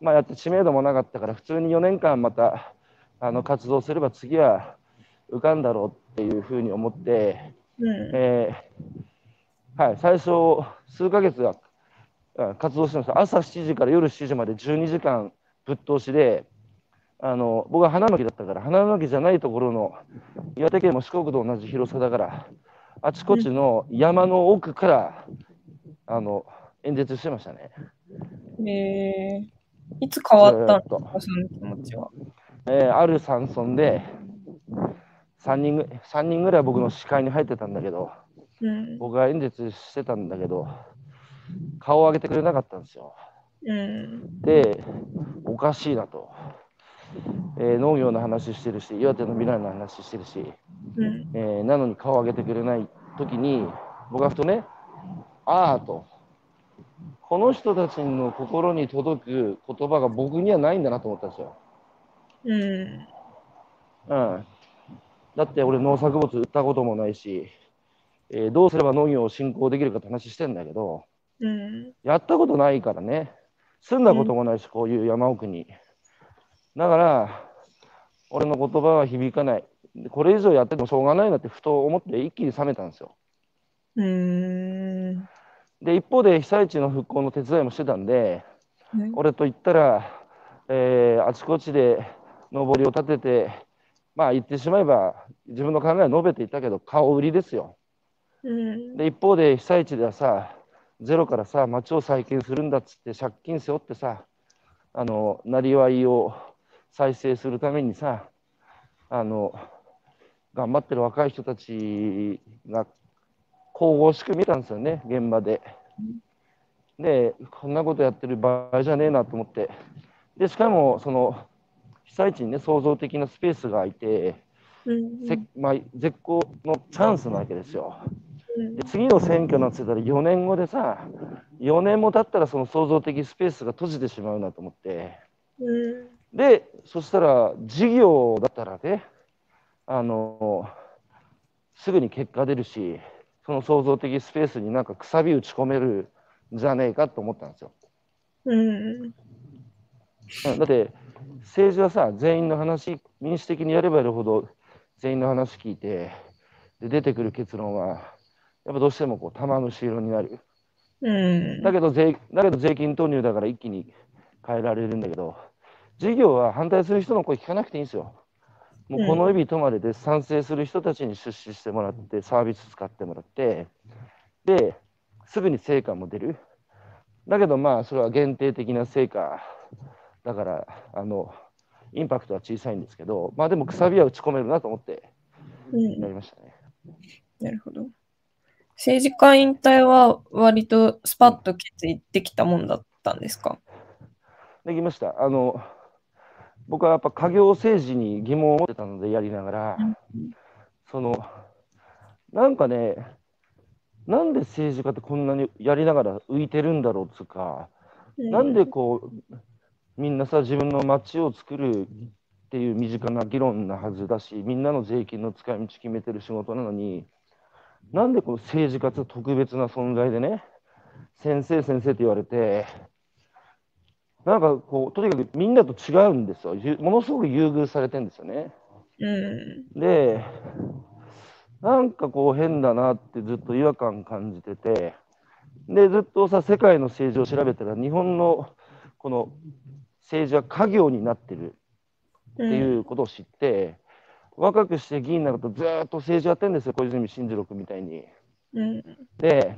まあ、やって知名度もなかったから、普通に4年間またあの活動すれば次は受かんだろうっていうふうに思って、うん。えーはい、最初、数ヶ月はあ活動してました。朝7時から夜7時まで12時間ぶっ通しで、あの僕は花巻だったから、花巻じゃないところの岩手県も四国と同じ広さだから、あちこちの山の奥からあの演説してましたね。えー、いつ変わったんですずーっか、その気持ちは。えーある山村で3人ぐ3人ぐらい僕の視界に入ってたんだけど、うん。僕が演説してたんだけど、顔を上げてくれなかったんですよ。うん。で、おかしいなと。えー農業の話してるし、岩手の未来の話してるし、うん。えーなのに顔を上げてくれない時に、僕はふとね、ああと、この人たちの心に届く言葉が僕にはないんだなと思ったんですよ。うん。うん、だって俺農作物売ったこともないし、えーどうすれば農業を振興できるかって話してんだけど、うん。やったことないからね、住んだこともないし、こういう山奥に。だから、俺の言葉は響かない。でこれ以上やっててもしょうがないなってふと思って一気に冷めたんですよ。うん。で、一方で被災地の復興の手伝いもしてたんで、俺と言ったら、えーあちこちで上りを立てて、まあ言ってしまえば自分の考えを述べていたけど顔売りですよ。うん。で一方で被災地ではさゼロからさ町を再建するんだっつって借金背負ってさあのなりわいを再生するためにさあの頑張ってる若い人たちが神々しく見たんですよね現場で。でこんなことやってる場合じゃねえなと思ってでしかもその被災地にね創造的なスペースが空いて、うん。せまあ、絶好のチャンスなわけですよ。うんで次の選挙なんて言ったら4年後でさ4年も経ったらその創造的スペースが閉じてしまうなと思ってうん。でそしたら事業だったらねあのすぐに結果出るしその創造的スペースになんかくさび打ち込めるんじゃねえかと思ったんですよ。うん。うんだって政治はさ全員の話民主的にやればやるほど全員の話聞いてで出てくる結論はやっぱどうしてもこう玉虫色になる。うん。だけど税だけど税金投入だから一気に変えられるんだけど事業は反対する人の声聞かなくていいんですよ。もうこの指止まれで賛成する人たちに出資してもらって、サービス使ってもらって、で、すぐに成果も出る。だけどまあ、それは限定的な成果だから、あの、インパクトは小さいんですけど、まあでもくさびは打ち込めるなと思ってやりましたね。うん、なるほど。政治家引退は割とスパッと決意できたもんだったんですか、できました。あの僕はやっぱ家業政治に疑問を持ってたのでやりながら、うん、そのなんかねなんで政治家ってこんなにやりながら浮いてるんだろうっつうか、うん、なんでこうみんなさ自分の街を作るっていう身近な議論なはずだしみんなの税金の使い道決めてる仕事なのになんでこの政治家って特別な存在でね先生先生って言われてなんかこうとにかくみんなと違うんですよ。ものすごく優遇されてるんですよね。うん、でなんかこう変だなってずっと違和感感じててでずっとさ世界の政治を調べたら日本のこの政治は家業になってるっていうことを知って、うん、若くして議員になるとずっと政治やってるんですよ。小泉進次郎君みたいに。うん、で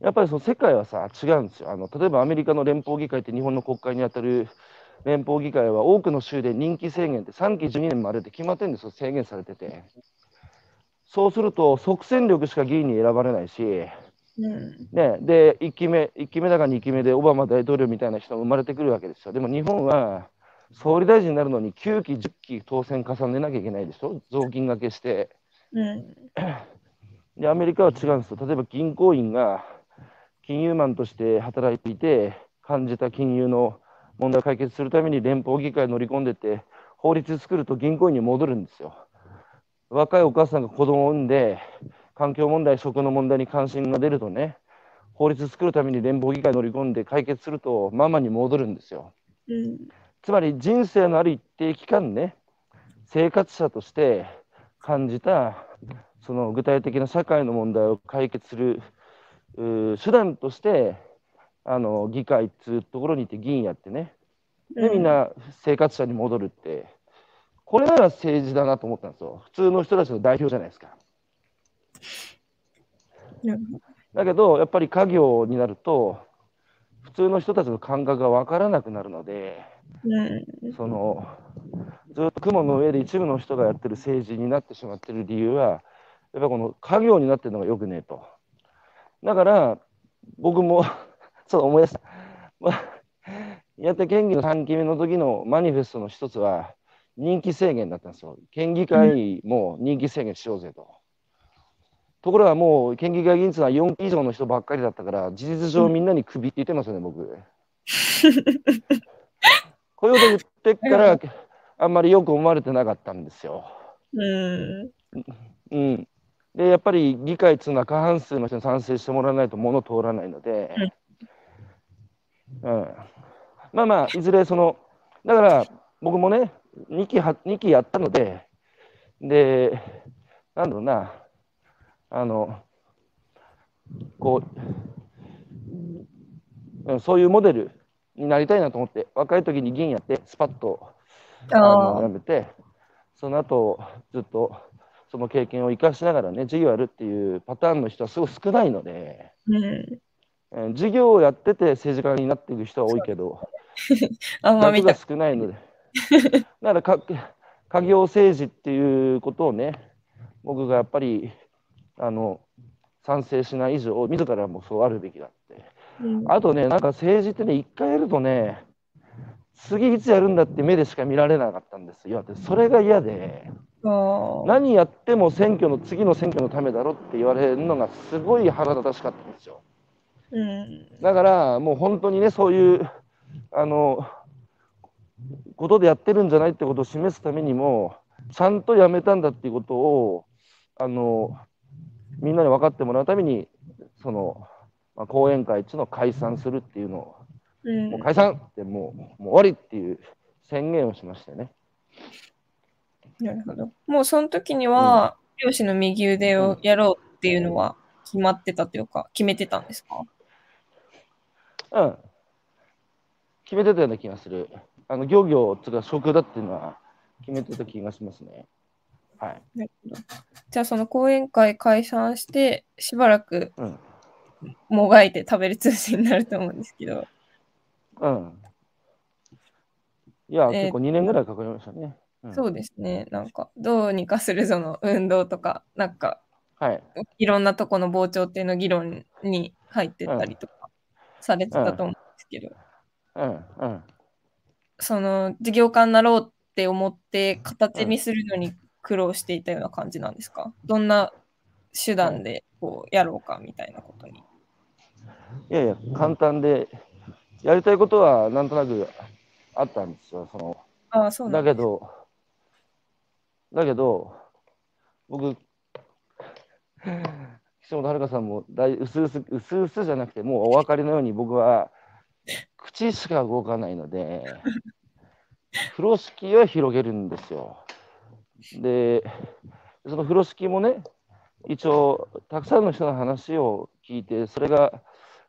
やっぱりその世界はさ違うんですよ。あの例えばアメリカの連邦議会って日本の国会にあたる連邦議会は多くの州で任期制限って3期12年までって決まってるんですよ。制限されてて。そうすると即戦力しか議員に選ばれないし、うん、ね、で1期目1期目だか2期目でオバマ大統領みたいな人が生まれてくるわけですよ。でも日本は総理大臣になるのに9期10期当選重ねなきゃいけないでしょ？雑巾がけして、うん、でアメリカは違うんですよ。例えば銀行員が金融マンとして働いていて、感じた金融の問題を解決するために連邦議会に乗り込んでて、法律作ると銀行員に戻るんですよ。若いお母さんが子供を産んで、環境問題、食の問題に関心が出るとね、法律作るために連邦議会に乗り込んで解決すると、ママに戻るんですよ。うん、つまり人生のある一定期間ね、生活者として感じた、その具体的な社会の問題を解決する手段としてあの議会っつうところにいて議員やってね。でみんな生活者に戻るって、これなら政治だなと思ったんですよ。普通の人たちの代表じゃないですか。だけどやっぱり家業になると普通の人たちの感覚が分からなくなるので、そのずっと雲の上で一部の人がやってる政治になってしまってる理由はやっぱこの家業になってるのがよくねえと。だから、僕もちょっと思い出した。まあ、やった県議の3期目の時のマニフェストの一つは、人気制限だったんですよ。県議会も人気制限しようぜと。ところがもう、県議会議員は4期以上の人ばっかりだったから、事実上みんなにクビって言ってますよね、僕。こういうこと言ってっから、あんまりよく思われてなかったんですよ。うん。うん。で、やっぱり議会っていうのは過半数の人に賛成してもらわないと物通らないので、うん、まあまあ、いずれその、だから僕もね、2期は2期やったので、で、なんだろうな、あの、こう、そういうモデルになりたいなと思って、若い時に議員やって、スパッとあのやめて、その後ずっとその経験を生かしながらね、授業やるっていうパターンの人はすごい少ないので、うん、授業をやってて政治家になっていく人は多いけど、あんま見たが少ないので、だからか家業政治っていうことをね、僕がやっぱりあの賛成しない以上、自らもそうあるべきだって。うん、あとね、なんか政治ってね、一回やるとね、次いつやるんだって目でしか見られなかったんですよ。それが嫌で。何やっても選挙の次の選挙のためだろって言われるのがすごい腹立たしかったんですよ。うん、だからもう本当にねそういうあのことでやってるんじゃないってことを示すためにもちゃんとやめたんだっていうことをあのみんなに分かってもらうためにその、まあ、講演会っていうのを解散するっていうのを、うん、もう解散ってもうもう終わりっていう宣言をしましてね。なるほど。もうその時には、漁師の右腕をやろうっていうのは決まってたというか、決めてたんですか？うん。決めてたような気がする。あの漁業つうか食だっていうのは決めてた気がしますね。はい。なるほどじゃあその講演会解散してしばらくうん。もがいて食べる通信になると思うんですけど、うん。いや、えー結構2年ぐらいかかりましたね。うん、そうですねなんかどうにかするぞの運動とかなんかはい。いろんなとこの傍聴っていうの議論に入ってったりとかされてたと思うんですけど、うん。うん。その事業家になろうって思って形にするのに苦労していたような感じなんですか、どんな手段でこうやろうかみたいなことに。いやいや、簡単で、やりたいことはなんとなくあったんですよ。そのああ、そうだけど、だけど、僕、岸本遥さんもだいうすうす、うすじゃなくて、もうお分かりのように僕は口しか動かないので、風呂敷は広げるんですよ。で、その風呂敷もね、一応、たくさんの人の話を聞いて、それが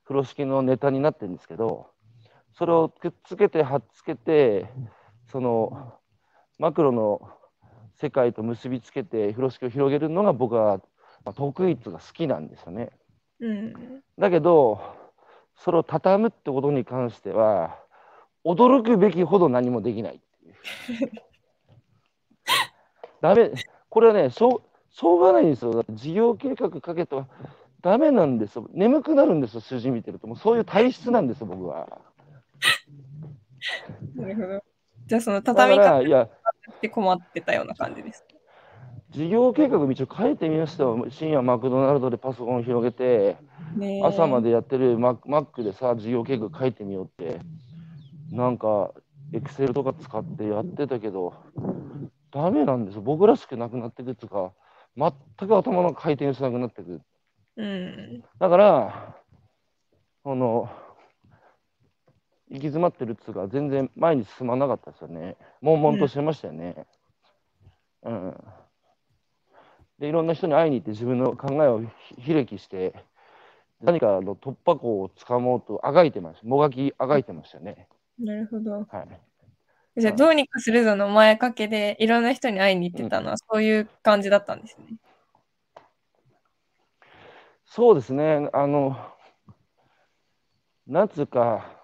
風呂敷のネタになってるんですけど、それをくっつけて、貼っつけて、そのマクロの世界と結びつけて風呂敷を広げるのが僕はまあ得意っていうか好きなんですよね。うん。だけどそれを畳むってことに関しては驚くべきほど何もできないっていう。ダメこれはねしょうしょうがないんですよ。事業計画かけてはダメなんですよ。眠くなるんですよ数字見てるともうそういう体質なんですよ僕は。なるほど。じゃあそのだ畳み方いやって困ってたような感じです。事業計画一応書いてみましたよ。深夜マクドナルドでパソコン広げて、ねえ朝までやってるママックでさ、事業計画書いてみようって、なんか、エクセルとか使ってやってたけど、ダメなんですよ。僕らしくなくなっていくっていうか、全く頭の回転しなくなっていく。うん。だから、この、行き詰まってるっつうか、全然前に進まなかったですよね。悶々としてましたよね。うん。で、いろんな人に会いに行って自分の考えをひひれきして、何かの突破口をつかもうとあがいてました。もがきあがいてましたよね。なるほど。はい。じゃあどうにかするぞの前掛けでいろんな人に会いに行ってたのはそういう感じだったんですね。そうですね。あの、なんつうか、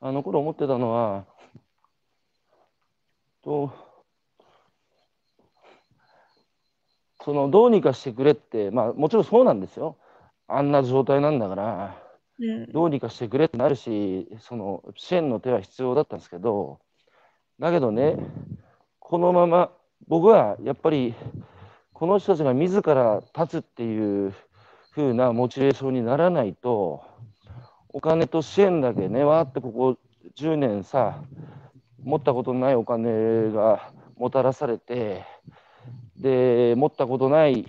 あの頃思ってたのは、と、そのどうにかしてくれって、まあもちろんそうなんですよ。あんな状態なんだから、うん。どうにかしてくれってなるし、その支援の手は必要だったんですけど、だけどね、このまま僕はやっぱりこの人たちが自ら立つっていう風なモチベーションにならないと、お金と支援だけね、わーってここ10年さ、持ったことのないお金がもたらされて、で、持ったことない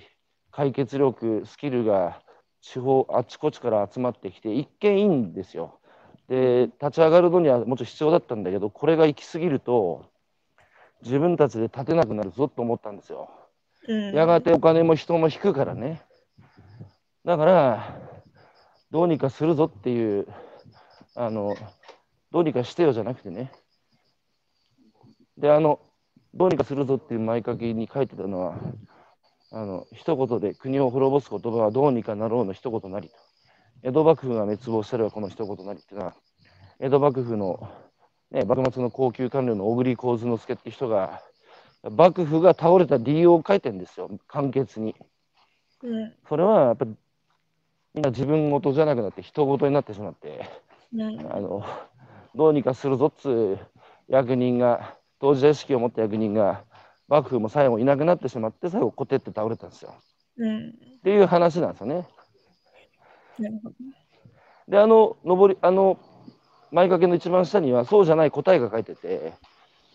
解決力、スキルが地方あちこちから集まってきて、一見いいんですよ。で、立ち上がるのにはもちろん必要だったんだけど、これが行き過ぎると、自分たちで立てなくなるぞと思ったんですよ。うん、やがてお金も人も引くからね。だから、どうにかするぞっていう、あの、どうにかしてよじゃなくてね。で、あの、どうにかするぞっていう前書きに書いてたのは、あの、一言で国を滅ぼす言葉はどうにかなろうの一言なりと。江戸幕府が滅亡したらこの一言なりっていうのは、江戸幕府の、ね、幕末の高級官僚の小栗幸之助って人が、幕府が倒れた理由を書いてるんですよ、簡潔に。うん。それはやっぱりみんな自分事じゃなくなって人事になってしまって、うん。あのどうにかするぞっつう役人が、当事者意識を持った役人が、幕府も最後いなくなってしまって、最後、コテって倒れたんですよ。うん。っていう話なんですよね。で、あの、上り、あの、前掛けの一番下には、そうじゃない答えが書いてて、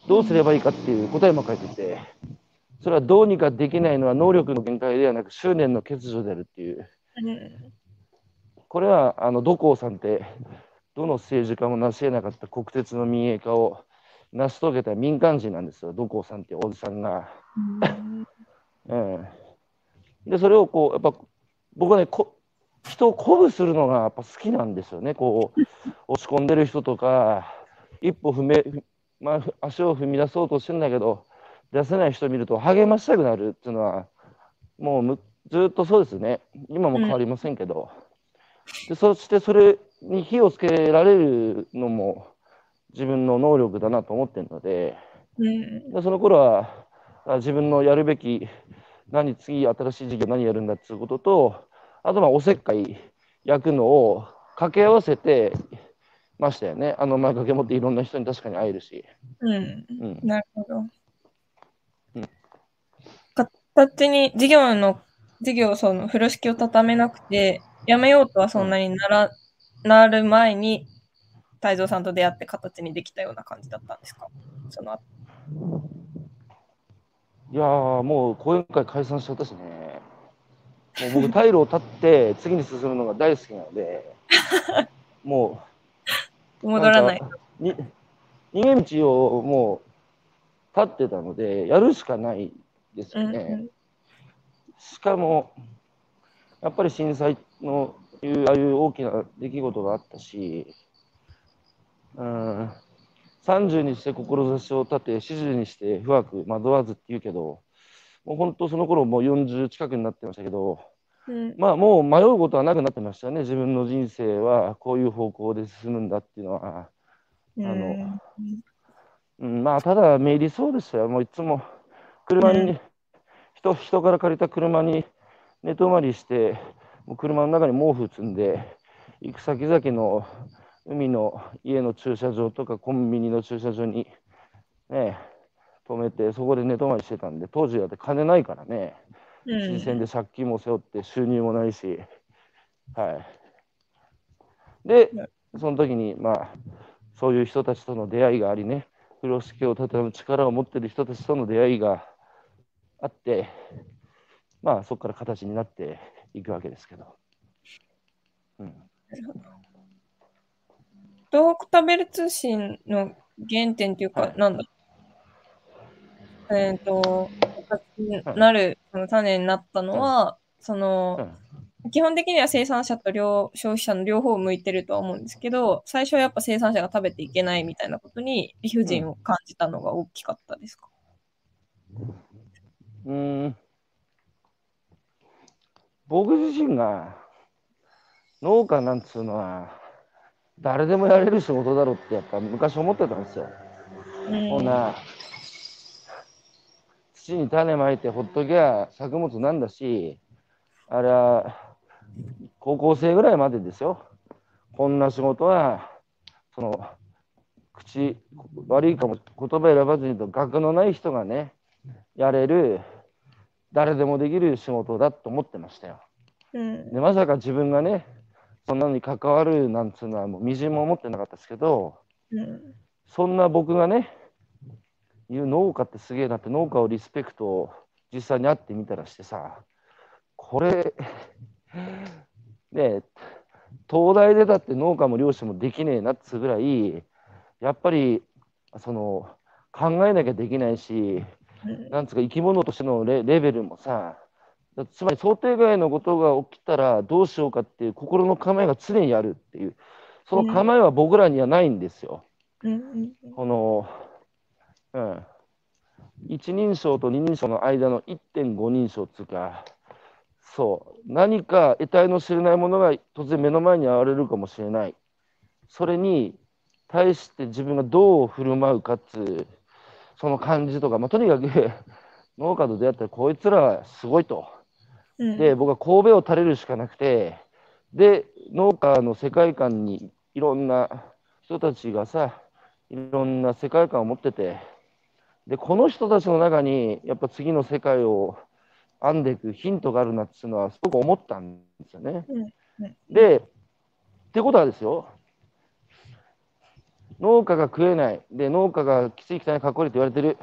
どうすればいいかっていう答えも書いてて、それはどうにかできないのは能力の限界ではなく、執念の欠如であるっていう。うん。これはあの土光さんってどの政治家も成し得なかった国鉄の民営化を成し遂げた民間人なんですよ土光さんっておじさんが。うん、でそれをこうやっぱ僕はねこ人を鼓舞するのがやっぱ好きなんですよねこう落ち込んでる人とか一歩踏め、まあ、足を踏み出そうとしてんだけど、出せない人を見ると励ましたくなるっていうのは、もうむずっとそうですね。今も変わりませんけど。でそしてそれに火をつけられるのも自分の能力だなと思ってるので、うん。でその頃はあ自分のやるべき何次新しい事業何やるんだっていうこととあとまあおせっかい焼くのを掛け合わせてましたよね。あの前掛け持っていろんな人に確かに会えるし、うん。うん、なるほど。うん。形に事業の事業その風呂敷を畳めなくてやめようとはそんなになら、なる前に太蔵さんと出会って形にできたような感じだったんですか？その後。いやーもう講演会解散しちゃったしね。もう僕退路を立って 次に進むのが大好きなのでもう戻らない。に逃げ道をもう立ってたのでやるしかないですよね。うんしかもやっぱり震災のいうああいう大きな出来事があったし、うん、30にして志を立て40にして不惑惑わずって言うけどもう本当その頃もう40近くになってましたけどうん。まあもう迷うことはなくなってましたね。自分の人生はこういう方向で進むんだっていうのは。うんあのうん、まあただメリそうでしたよ。もういつも車に、うん。人人から借りた車に寝泊まりしてもう車の中に毛布積んで行く先々の海の家の駐車場とかコンビニの駐車場にね止めてそこで寝泊まりしてたんで当時だって金ないからね。うん一次戦で借金も背負って収入もないし。はい。でその時にまあそういう人たちとの出会いがありね。風呂敷を畳む力を持ってる人たちとの出会いがあってまあそこから形になっていくわけですけど、うん、東北食べる通信の原点っていうか、はい。なんだ？えっ、と、形になる、その種になったのは、その、基本的には生産者と両消費者の両方を向いてるとは思うんですけど、最初はやっぱ生産者が食べていけないみたいなことに理不尽を感じたのが大きかったですか、うーん僕自身が農家なんつうのは誰でもやれる仕事だろうってやっぱ昔思ってたんですよ。うんほな土に種まいてほっときゃ作物なんだしあれは高校生ぐらいまでですよこんな仕事はその口悪いかも言葉選ばずに言うと学のない人がねやれる誰でもできる仕事だと思ってましたよ。うんでまさか自分がねそんなのに関わるなんつうのはもうみじんも思ってなかったですけどうんそんな僕がね言う農家ってすげえなって農家をリスペクトを実際に会ってみたらしてさこれね東大出たって農家も漁師もできねえなっつうぐらいやっぱりその考えなきゃできないしうんなんつうか生き物としてのレレベルもさだつまり想定外のことが起きたらどうしようかっていう心の構えが常にあるっていう。その構えは僕らにはないんですよ。うん。うんこの、うん、一人称と二人称の間の1.5人称っていうか。そう。何か得体の知れないものが突然目の前に現れるかもしれない。それに対して自分がどう振る舞うかっつうその感じとか、まあ、とにかく 農家と出会ったらこいつらはすごいと。うんで僕は神戸を垂れるしかなくてで農家の世界観にいろんな人たちがさいろんな世界観を持っててでこの人たちの中にやっぱ次の世界を編んでいくヒントがあるなっていうのはすごく思ったんですよね。うんうんでってことはですよ農家が食えないで農家がきつい汚いかっこいいって言われてる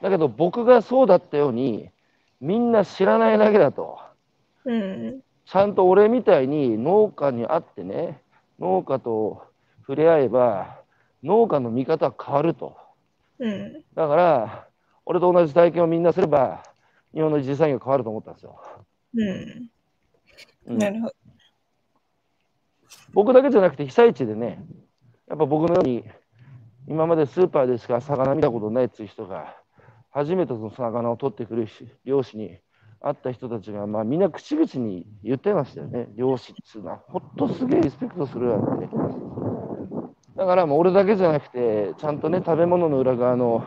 だけど僕がそうだったようにみんな知らないだけだと。うんちゃんと俺みたいに農家に会ってね、農家と触れ合えば、農家の見方は変わると。うんだから、俺と同じ体験をみんなすれば、日本の一次産業変わると思ったんですよ。うんうんなるほど。僕だけじゃなくて被災地でね、やっぱ僕のように今までスーパーでしか魚見たことないっていう人が、初めてその魚を取ってくる漁師に会った人たちが、まあ、みんな口々に言ってましたよね、漁師っていうのは、ほっとすげえリスペクトするわって。だからもう俺だけじゃなくて、ちゃんとね、食べ物の裏側の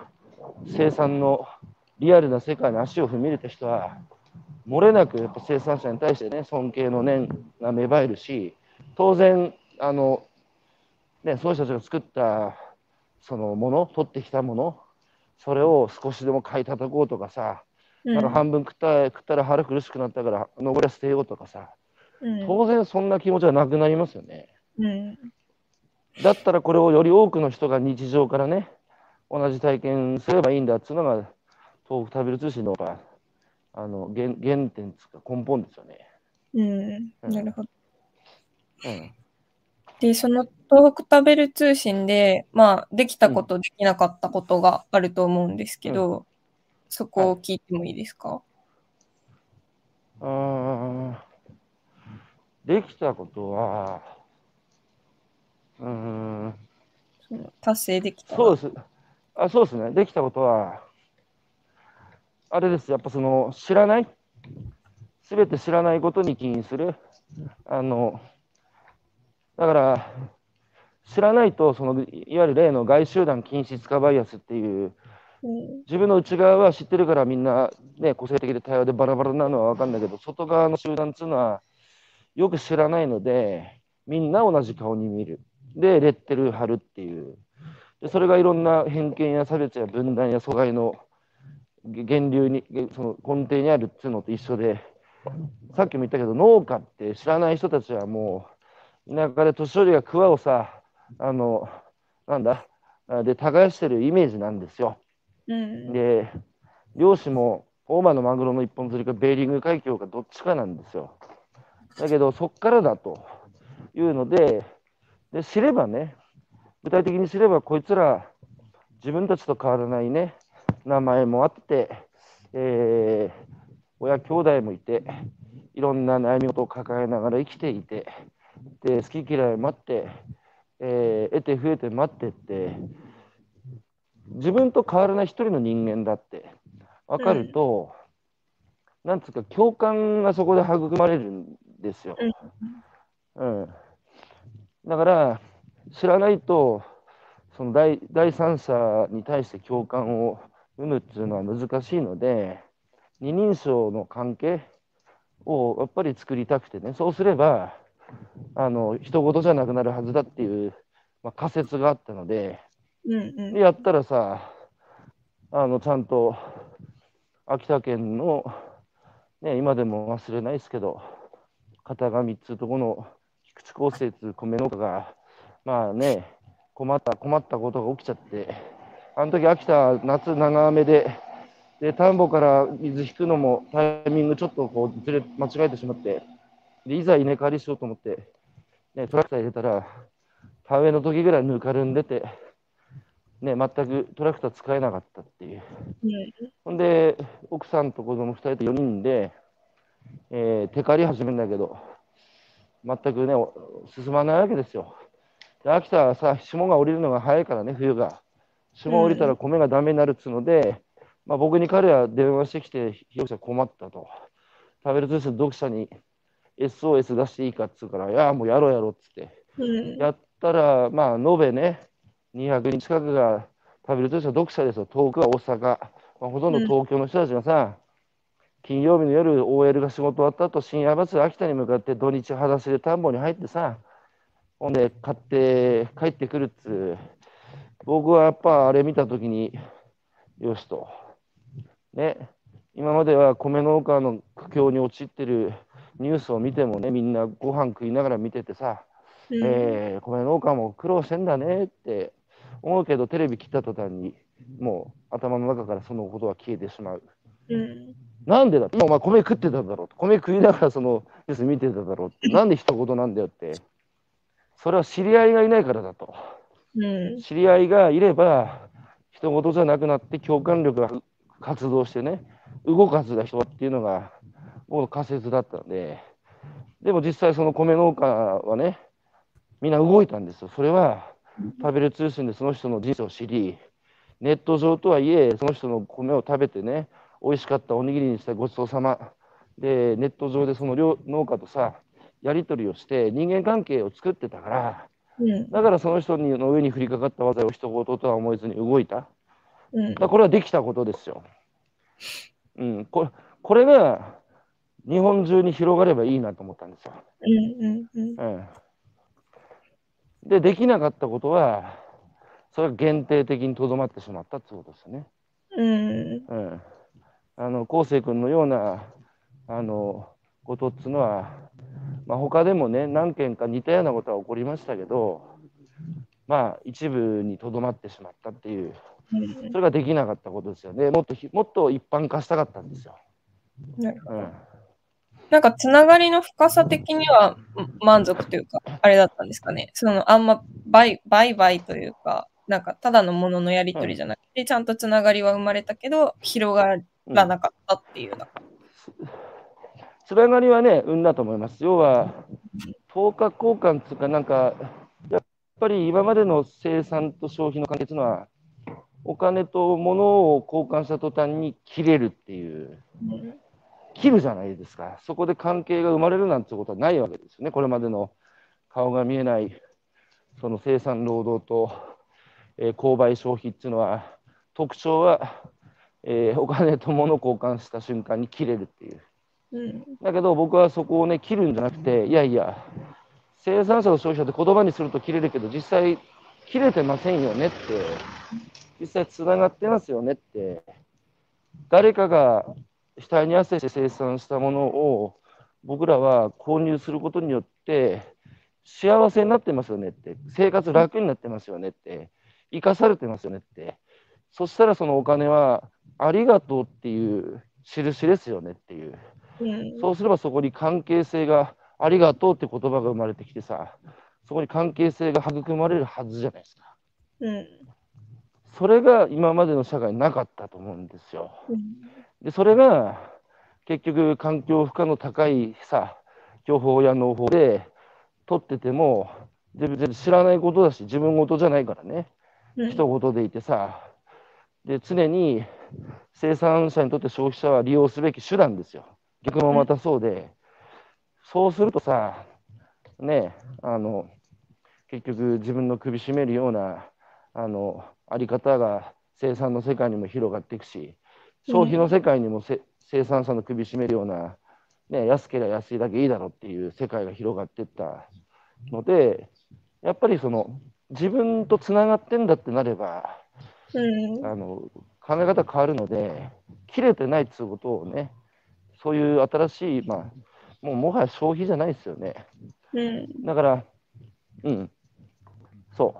生産のリアルな世界に足を踏み入れた人は、漏れなくやっぱ生産者に対してね、尊敬の念が芽生えるし、当然、あの、ね、その人たちが作ったそのもの、取ってきたもの、それを少しでも買い叩こうとかさ、なんか半分食った食ったら腹苦しくなったから残りは捨てようとかさ、うん、当然そんな気持ちはなくなりますよね。うん、だったらこれをより多くの人が日常からね、同じ体験すればいいんだっていうのが、豆腐食べる通信のあの原原点つか根本ですよね。うん、なるほど。うん、で、その東北食べる通信で、まあ、できたこと、できなかったことがあると思うんですけど、うん、そこを聞いてもいいですか、はい、できたことは、うん、達成できたそうです。あそうですね。できたことは、あれです。やっぱその、知らない、すべて知らないことに起因する。あの、だから、知らないと、そのいわゆる例の外集団禁止化バイアスっていう、自分の内側は知ってるからみんな、ね、個性的で多様でバラバラなのは分かるんだけど、外側の集団っていうのはよく知らないので、みんな同じ顔に見る。で、レッテル貼るっていう。でそれがいろんな偏見や差別や分断や阻害の源流に、その根底にあるっていうのと一緒で、さっきも言ったけど、農家って知らない人たちはもう、田舎で年寄りが桑をさ、あの、なんだ、で、耕してるイメージなんですよ。うん、で、漁師も大間のマグロの一本釣りかベーリング海峡かどっちかなんですよ。だけど、そっからだというので、で知ればね、具体的に知れば、こいつら自分たちと変わらないね、名前もあって、えー、親兄弟もいて、いろんな悩み事を抱えながら生きていて、で好き嫌い待って、えー、得て増えて待ってって、自分と変わらない一人の人間だって分かると、うん、なんつうか共感がそこで育まれるんですよ。うん、だから知らないとその第第三者に対して共感を生むっていうのは難しいので二人称の関係をやっぱり作りたくてね。そうすればあの人事じゃなくなるはずだっていう、まあ、仮説があったので、うんうん、でやったらさあのちゃんと秋田県の、ね、今でも忘れないですけど片上っつうとこの菊池厚生っつう米農家がまあね困った困ったことが起きちゃってあの時秋田夏長雨でで田んぼから水引くのもタイミングちょっとこうずれ間違えてしまってでいざ稲刈りしようと思って、ね、トラクター入れたら田植えの時ぐらいぬかるんでて、ね、全くトラクター使えなかったっていう。ほんで奥さんと子供2人と4人で、えー、手刈り始めるんだけど全くね進まないわけですよ。で秋田はさ霜が降りるのが早いからね冬が。霜降りたら米がダメになるっつうので、まあ、僕に彼は電話してきて、被害者困ったと。食べる通信読者に SOS 出していいかっつうから、いや、もうやろうやろうっつって。うん、やったら、まあ、延べね、200人近くが食べる通信読者ですよ。遠くは大阪。まあ、ほとんど東京の人たちがさ、うん、金曜日の夜、OL が仕事終わった後、深夜バスで秋田に向かって土日裸足で田んぼに入ってさ、ほんで買って帰ってくるっつう。僕はやっぱあれ見たときに、よしと。ね、今までは米農家の苦境に陥ってるニュースを見てもね、みんなご飯食いながら見ててさ、うん、えー、米農家も苦労してんだねって思うけど、テレビ切った途端に、もう頭の中からそのことは消えてしまう。うん、なんでだ？お前米食ってただろう米食いながらそのニュース見てただろうって、なんで一言なんだよって、それは知り合いがいないからだと。うん、知り合いがいれば、人事じゃなくなって共感力が活動してね、動かす人っていうのが、僕の仮説だったんで、でも実際その米農家はね、みんな動いたんですよ。それは、食べる通信でその人の人生を知り、ネット上とはいえ、その人の米を食べてね、美味しかったおにぎりにしてごちそうさま。で、ネット上でその農家とさ、やり取りをして人間関係を作ってたから、うん、だからその人の上に降りかかった技を一言とは思えずに動いた。うん、だこれはできたことですよ。うん、これこれが日本中に広がればいいなと思ったんですよ。うんうんうん、で、できなかったことは、それは限定的にとどまってしまったってことですよね。うん、うん、あの昴生君のようなあのことっつうのは、まあ、他でもね何件か似たようなことは起こりましたけどまあ一部にとどまってしまったっていうそれができなかったことですよね。もっともっと一般化したかったんですよ。うんなんかつながりの深さ的には満足というか、あれだったんですかね。そのあんま売買というか、なんかただのもののやり取りじゃなくて、うん、ちゃんとつながりは生まれたけど、広がらなかったっていうな。うん、つながりはね、生んだと思います。要は、等価交換というか、なんか、やっぱり今までの生産と消費の関係というのは、お金と物を交換した途端に切れるっていう。うん切るじゃないですか。そこで関係が生まれるなんてことはないわけですよね。これまでの顔が見えないその生産労働と、えー、購買消費っていうのは特徴は、えー、お金と物を交換した瞬間に切れるっていう。うん、だけど僕はそこをね切るんじゃなくていやいや生産者と消費者って言葉にすると切れるけど実際切れてませんよねって実際つながってますよねって誰かが額に汗して生産したものを僕らは購入することによって幸せになってますよねって。生活楽になってますよねって。生かされてますよねって。そしたらそのお金はありがとうっていう印ですよねっていう、うん、そうすればそこに関係性がありがとうって言葉が生まれてきてさそこに関係性が育まれるはずじゃないですか。うん、それが今までの社会になかったと思うんですよ。うんで、それが結局環境負荷の高いさ、情報や農法で取ってても、全然知らないことだし、自分事じゃないからね、うん、人事でいてさ、で、常に生産者にとって消費者は利用すべき手段ですよ。逆もまたそうで、うん、そうするとさ、ね、あの、結局自分の首絞めるような、あの、あり方が生産の世界にも広がっていくし、消費の世界にもせ、うん、生産者の首絞めるような、ね、安ければ安いだけいいだろうっていう世界が広がっていったので、やっぱりその自分とつながってんだってなれば、うん、あの考え方変わるので、切れてないっていうことをね、そういう新しい、まあ、もうもはや消費じゃないですよね。うん、だから、うん、そ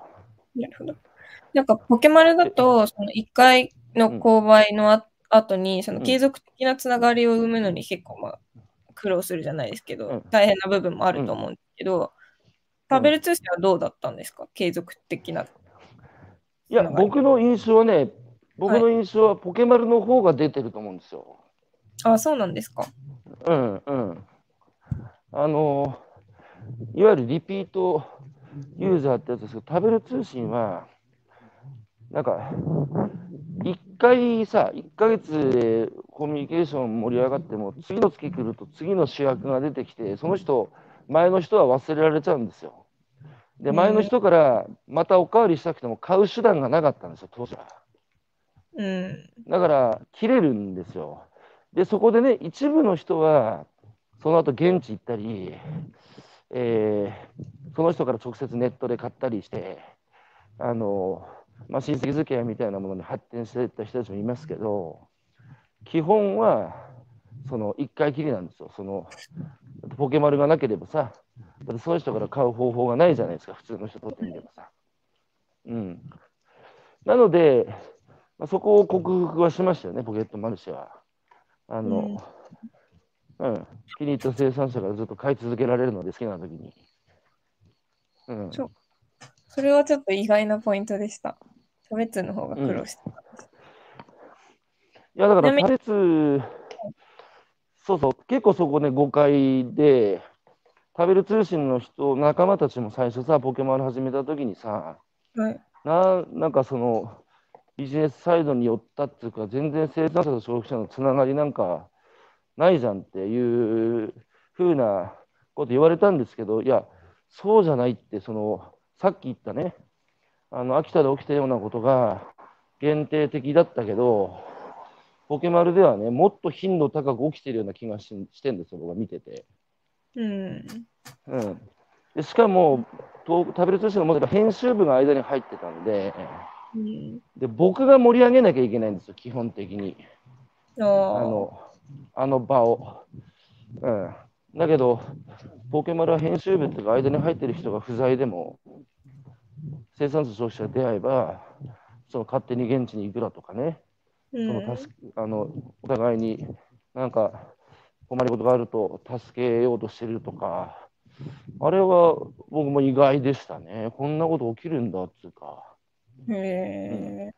う。なるほど。なんか、ポケマルだと、その1回の購買のあ後に、その継続的なつながりを生むのに結構まあ苦労するじゃないですけど、うん、大変な部分もあると思うんですけど、食べる通信はどうだったんですか？継続的な。いや、僕の印象はね、僕の印象はポケマルの方が出てると思うんですよ。はい、あ、そうなんですか。うんうん。あの、いわゆるリピートユーザーってやつですけど、食べる通信は、なんか、1回さ、1ヶ月でコミュニケーション盛り上がっても、次の月来ると次の主役が出てきて、その人、前の人は忘れられちゃうんですよ。で、前の人からまたおかわりしたくても買う手段がなかったんですよ、当時は。うん、だから、切れるんですよ。で、そこでね、一部の人は、その後現地行ったり、えー、その人から直接ネットで買ったりして、あの、まあ、親戚付き合いみたいなものに発展していった人たちもいますけど、基本は、その1回きりなんですよ。そのポケマルがなければさ、だってその人から買う方法がないじゃないですか、普通の人とってみればさ。うん。なので、まあ、そこを克服はしましたよね、ポケットマルシェは。あの、うん、うん、気に入った生産者がずっと買い続けられるので、好きな時に。うん。それはちょっと意外なポイントでした。差別の方が苦労しうん、いや、だから差別、そうそう、結構そこね、誤解で、食べる通信の人、仲間たちも最初さ、ポケモン始めた時にさ、はい。ななんかそのビジネスサイドに寄ったっていうか、全然生産者と消費者のつながりなんかないじゃんっていうふうなこと言われたんですけど、いや、そうじゃないって、そのさっき言ったね、あの秋田で起きたようなことが限定的だったけど、ポケマルではね、もっと頻度高く起きてるような気がししてんですよ、僕は見てて。うん。うん、でしかも、と食べる通信のも編集部が間に入ってたんでうん。で、僕が盛り上げなきゃいけないんですよ、基本的に。あのあの場を。うん、だけど、ポケマルは編集部っていうか、間に入ってる人が不在でも、生産者消費者が出会えば、その勝手に現地に行くだとかね、うそのあのお互いになんか困りごとがあると助けようとしてるとか、あれは僕も意外でしたね。こんなこと起きるんだっつうか。へえ。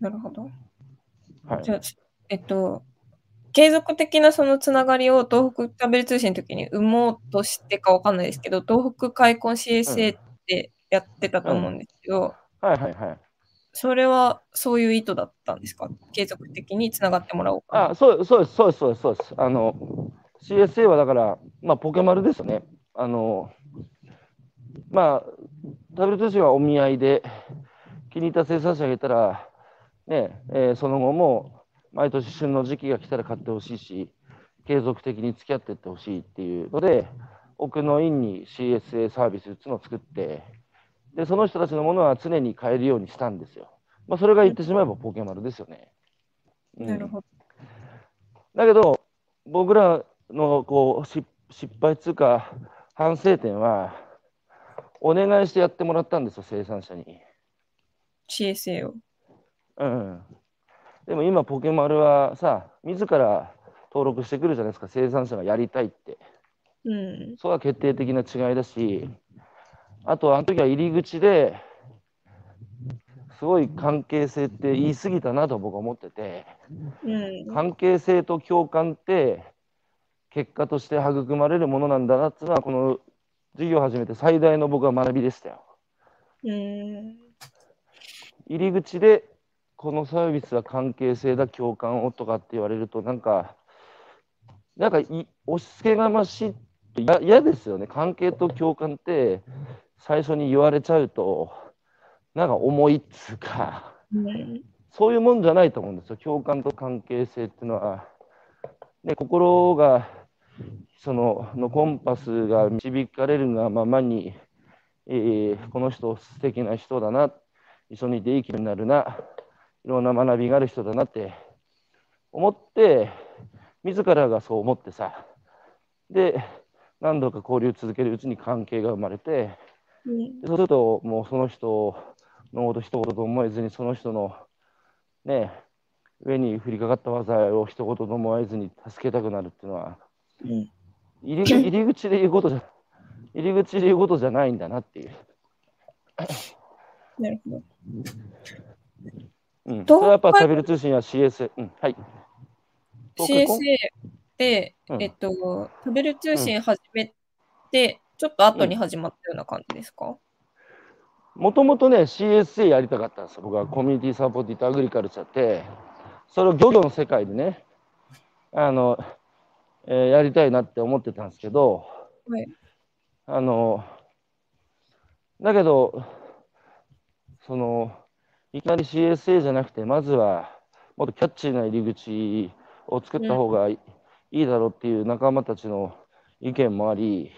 なるほど。はいじ。ゃあ、えっと、継続的なそのつながりを東北食べる通信の時に生もうとしてかわかんないですけど、東北開墾 CSA ってやってたと思うんですけど、はいはいはい。それはそういう意図だったんですか？継続的につながってもらおうか。あ、そうそうです、そうです、そうです、そうです。あの、CSA はだから、まあ、ポケマルですよね。あの、まあ、食べる通信はお見合いで、気に入った生産者がいたら、ね、えーその後も、毎年旬の時期が来たら買ってほしいし、継続的に付き合っていってほしいっていうので、奥の院に CSA サービスっていうのを作って、で、その人たちのものは常に買えるようにしたんですよ。まあ、それが言ってしまえばポケマルですよね。うんなるほど。だけど、僕らのこう失失敗つうか、反省点は、お願いしてやってもらったんですよ、生産者に。CSA を。うん、でも今、ポケマルはさ、自ら登録してくるじゃないですか、生産者がやりたいって。うん。それは決定的な違いだし、あと、あの時は入り口で、すごい関係性って言い過ぎたなと僕は思ってて。うん。関係性と共感って結果として育まれるものなんだなっていうのはこの授業を始めて最大の僕は学びでしたよ。うん。入り口でこのサービスは関係性だ共感をとかって言われるとなんかなんかい押し付けがましいってや嫌ですよね関係と共感って最初に言われちゃうとなんか重いっつうか。うん。そういうもんじゃないと思うんですよ。共感と関係性っていうのは。ね、心が、その、のコンパスが導かれるがままに、えーこの人素敵な人だな、一緒にいていい気になるな、いろんな学びがある人だなって思って、自らがそう思ってさ、で、何度か交流を続けるうちに関係が生まれて、そうすると、もうその人のこと一言と思えずに、その人のね、上に降りかかった災いを一言と思えずに助けたくなるっていうのは、うん。入り 入り口で言うことじゃ、入り口で言うことじゃないんだなっていう。なるほど。うん、それはやっぱ食べる通信や CS、うん、はい。CSA で、うんえっと、食べる通信始めて、ちょっと後に始まったような感じですか、もともとね、CSA やりたかったんですよ。僕はコミュニティサポーティッドアグリカルチャーって、それを漁業の世界でね、あの、えーやりたいなって思ってたんですけど、はい。あの、だけど、その、いきなり CSA じゃなくて、まずは、もっとキャッチーな入り口を作った方がいい,、だろうっていう仲間たちの意見もあり、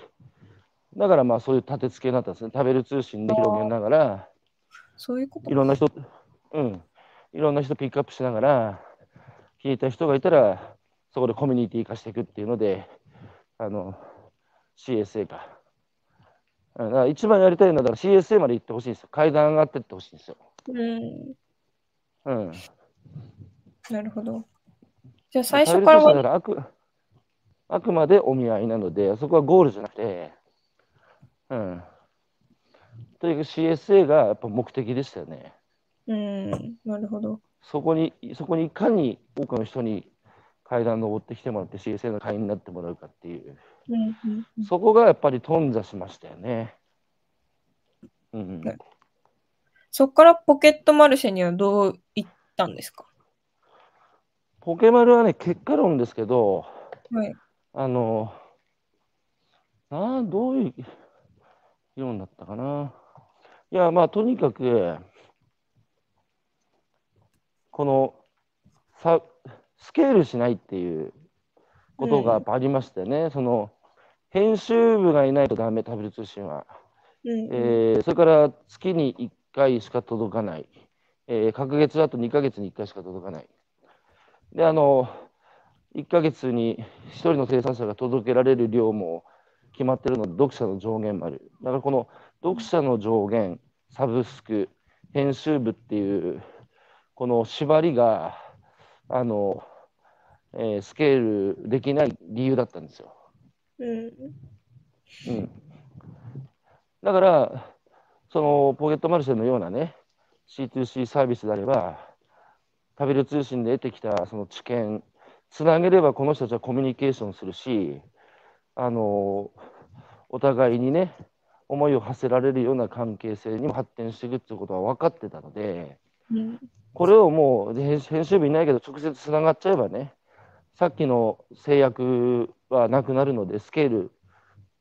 だからまあそういう立て付けになったんですね。食べる通信で広げながら、そういうこといろんな人、うん、いろんな人ピックアップしながら、聞いた人がいたら、そこでコミュニティ化していくっていうので、あの、CSA か。うんだから一番やりたいのは、だから CSA まで行ってほしいんですよ。階段上がってってほしいんですよ。うん。うん。なるほど。じゃあ最初からはらあくあくまでお見合いなので、そこはゴールじゃなくて、うん。とにかく CSA がやっぱ目的でしたよね。うん。なるほど。そこに、そこにいかに多くの人に階段登ってきてもらって CSA の会員になってもらうかっていう、うんうんうんそこがやっぱり頓挫しましたよね。うんうんねそこからポケットマルシェにはどう行ったんですか？ポケマルはね、結果論ですけど、はい。あの、なあ、どういう議論だったかな？いや、まあ、とにかく、この、さ、スケールしないっていうことがありましたよね。その、編集部がいないとダメ、タブレット通信は。うんえーそれから月に1回しか届かない、えー、隔月だと2ヶ月に1回しか届かない。で、あの、1ヶ月に1人の生産者が届けられる量も決まってるので、読者の上限もある。だからこの読者の上限、サブスク、編集部っていう、この縛りが、あの、えースケールできない理由だったんですよ。うんうん、だから、そのポケットマルシェのようなね、C2C サービスであれば、食べる通信で得てきたその知見、つなげればこの人たちはコミュニケーションするし、あのお互いにね、思いを馳せられるような関係性にも発展していくっていうことは分かってたので、うんこれをもう編編集部いないけど直接つながっちゃえばね、さっきの制約はなくなるので、スケール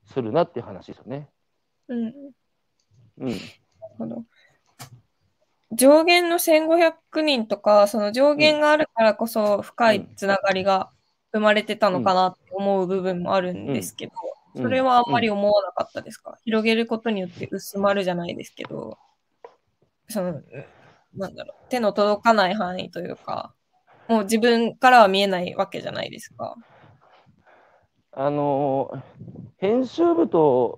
するなっていう話ですよね。うんうん。なるほど上限の1500人とか、その上限があるからこそ深いつながりが生まれてたのかなって思う部分もあるんですけど、うんそれはあんまり思わなかったですか、広げることによって薄まるじゃないですけど、その、なんだろう、手の届かない範囲というか、もう自分からは見えないわけじゃないですか？あの編集部と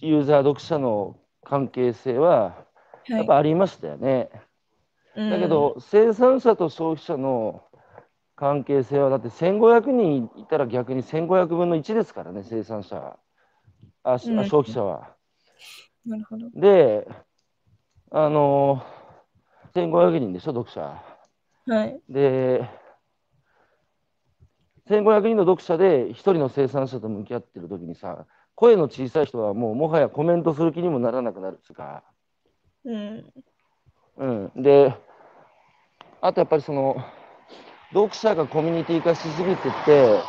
ユーザー、読者の関係性ははいやっぱありましたよね。うんだけど、生産者と消費者の関係性は、だって1500人いたら逆に1500分の1ですからね、生産者は。あ、消費者は。なるほど。で、あの1500人でしょ、読者。はい。で、1500人の読者で1人の生産者と向き合ってる時にさ、声の小さい人はもうもはやコメントする気にもならなくなるっつうか、うん。うん、で、あとやっぱりその、読者がコミュニティ化しすぎてて、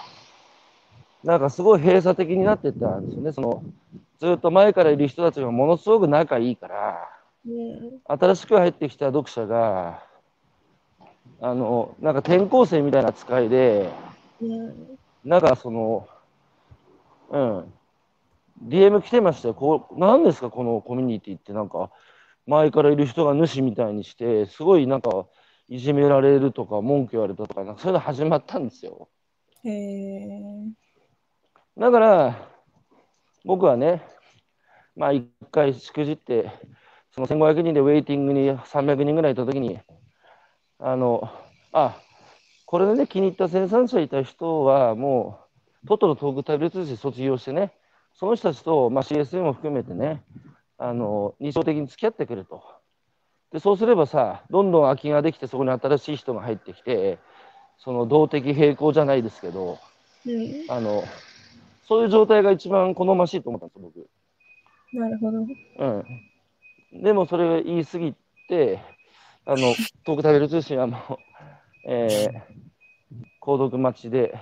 なんかすごい閉鎖的になってったんですよね。そのずっと前からいる人たちがものすごく仲いいから、うん。新しく入ってきた読者が、あの、なんか転校生みたいな扱いで、うん。なんかその、うん、DM 来てましたよ。こう、何ですか、このコミュニティって、なんか、前からいる人が主みたいにして、すごいなんか、いじめられるとか、文句言われたとか、なんかそういうの始まったんですよ。へえ。だから、僕はね、まあ、一回しくじって、その1500人でウェイティングに300人ぐらいいたときに、あの、あ、これでね、気に入った生産者いた人は、もう、トトロトークタブレット通信卒業してね、その人たちと、まあ、CSM も含めてね、あの、日常的に付き合ってくると。で、そうすればさ、どんどん空きができて、そこに新しい人が入ってきて、その動的平衡じゃないですけど、うん。あの、そういう状態が一番好ましいと思ったんですよ、僕。なるほど。うん。でもそれが言い過ぎて、あの、トーク食べる通信はもう、えー、購読待ちで、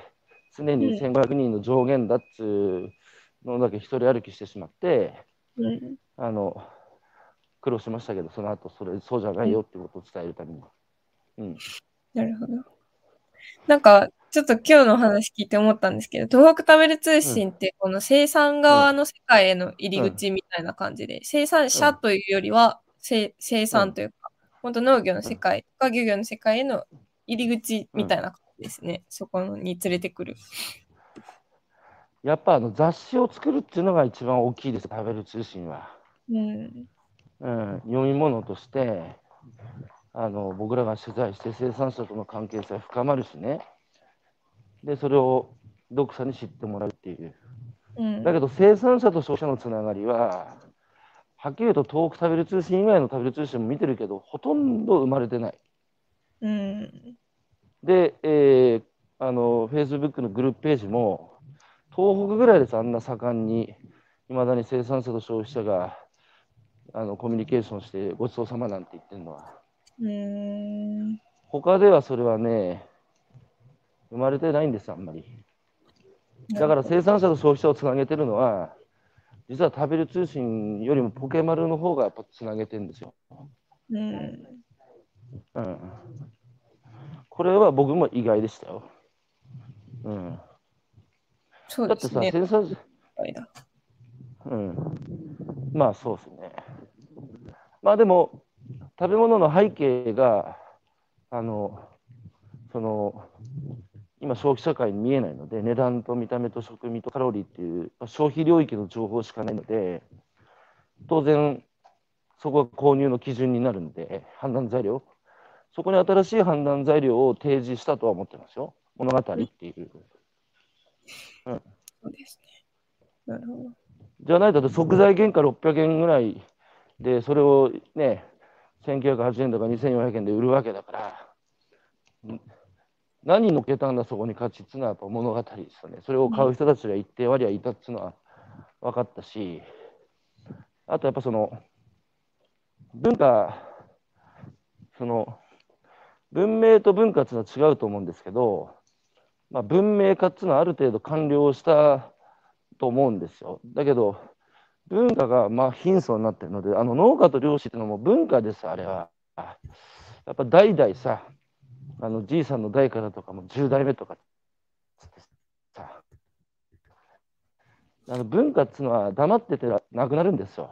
常に1500人の上限だっつうのだけ一人歩きしてしまって、うん。あの、苦労しましたけど、その後、それ、そうじゃないよってことを伝えるために。うん。なるほど。なんか、ちょっと今日の話聞いて思ったんですけど、東北食べる通信って、この生産側の世界への入り口みたいな感じで、生産者というよりは、せ生産というか、本当農業の世界とか漁業の世界への入り口みたいな感じですね。そこに連れてくる。やっぱあの雑誌を作るっていうのが一番大きいです、食べる通信は。うん。うん、読み物としてあの僕らが取材して生産者との関係性は深まるしねでそれを読者に知ってもらうっていううん。だけど生産者と消費者のつながりははっきり言うと遠く食べる通信以外の食べる通信も見てるけどほとんど生まれてないうん。で、えーあの Facebook のグループページも東北ぐらいですあんな盛んにいまだに生産者と消費者があのコミュニケーションしてごちそうさまなんて言ってるのは。うーん。他ではそれはね、生まれてないんです、あんまり。だから生産者と消費者をつなげてるのは、実は食べる通信よりもポケマルの方がやっぱつなげてるんですよ。うん。うん。これは僕も意外でしたよ。うん。だってさ、そうですね。生産者、だうん。まあそうですね。まあでも、食べ物の背景が、あの、その、今消費社会に見えないので、値段と見た目と食味とカロリーっていうまあ消費領域の情報しかないので、当然、そこが購入の基準になるので、判断材料、そこに新しい判断材料を提示したとは思ってますよ。物語っていう。そうですね。なるほど。じゃないと、だって食材原価600円ぐらいで、それをね、1980円とか2400円で売るわけだから、ん何乗っけたんだ、そこに価値っていうのはやっぱ物語ですよね。それを買う人たちが一定割合いたっていうのは分かったし、あとやっぱその、文化、その、文明と文化っていうのは違うと思うんですけど、まあ、文明化っていうのはある程度完了したと思うんですよ。だけど、文化がまあ貧相になってるので、あの農家と漁師っていうのも文化です、あれは。やっぱ代々さ、あのじいさんの代からとかも10代目とかさ、あの文化っていうのは黙っててなくなるんですよ。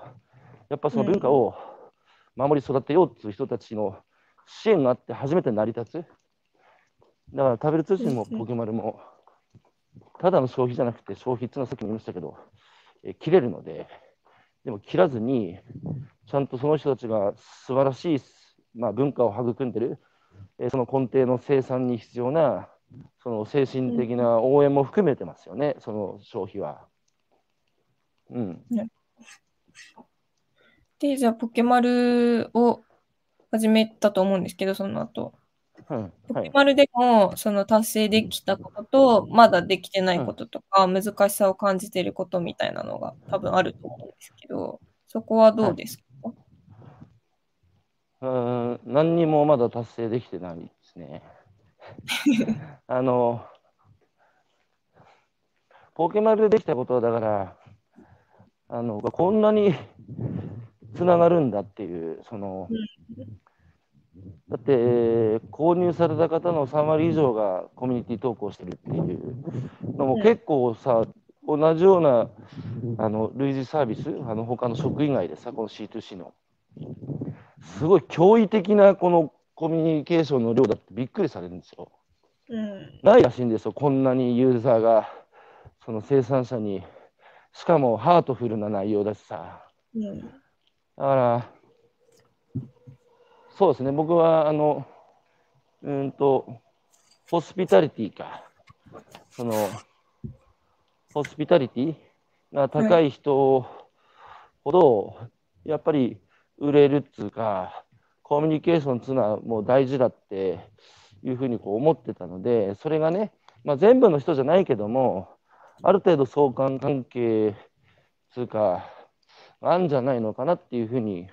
やっぱその文化を守り育てようっていう人たちの支援があって初めて成り立つ。だから食べる通信もポケマルも、ただの消費じゃなくて消費っていうのはさっきも言いましたけど、え切れるので、でも切らずに、ちゃんとその人たちが素晴らしい、まあ、文化を育んでる、えその根底の生産に必要な、その精神的な応援も含めてますよね、その消費は。うん。で、じゃあ、ポケマルを始めたと思うんですけど、その後。うんポはい、ケマルでも、その達成できたことと、まだできてないこととか、難しさを感じていることみたいなのが多分あると思うんですけど、そこはどうですか、うーん何にもまだ達成できてないですね。あの、ポケマルでできたことは、だから、あのこんなにつながるんだっていう、その、だって、購入された方の3割以上がコミュニティ投稿してるっていうのも結構さ、同じようなあの類似サービス、あの他の職以外でさ、この C2C の。すごい驚異的なこのコミュニケーションの量だってびっくりされるんですよ。うん。ないらしいんですよ、こんなにユーザーがその生産者に、しかもハートフルな内容だしさ。うん。だから、そうですね、僕は、あの、うんと、ホスピタリティか。その、ホスピタリティが高い人ほど、やっぱり売れるっつうか、コミュニケーションっつうのはもう大事だっていうふうにこう思ってたので、それがね、まあ、全部の人じゃないけども、ある程度相関関係つうか、あるんじゃないのかなっていうふうに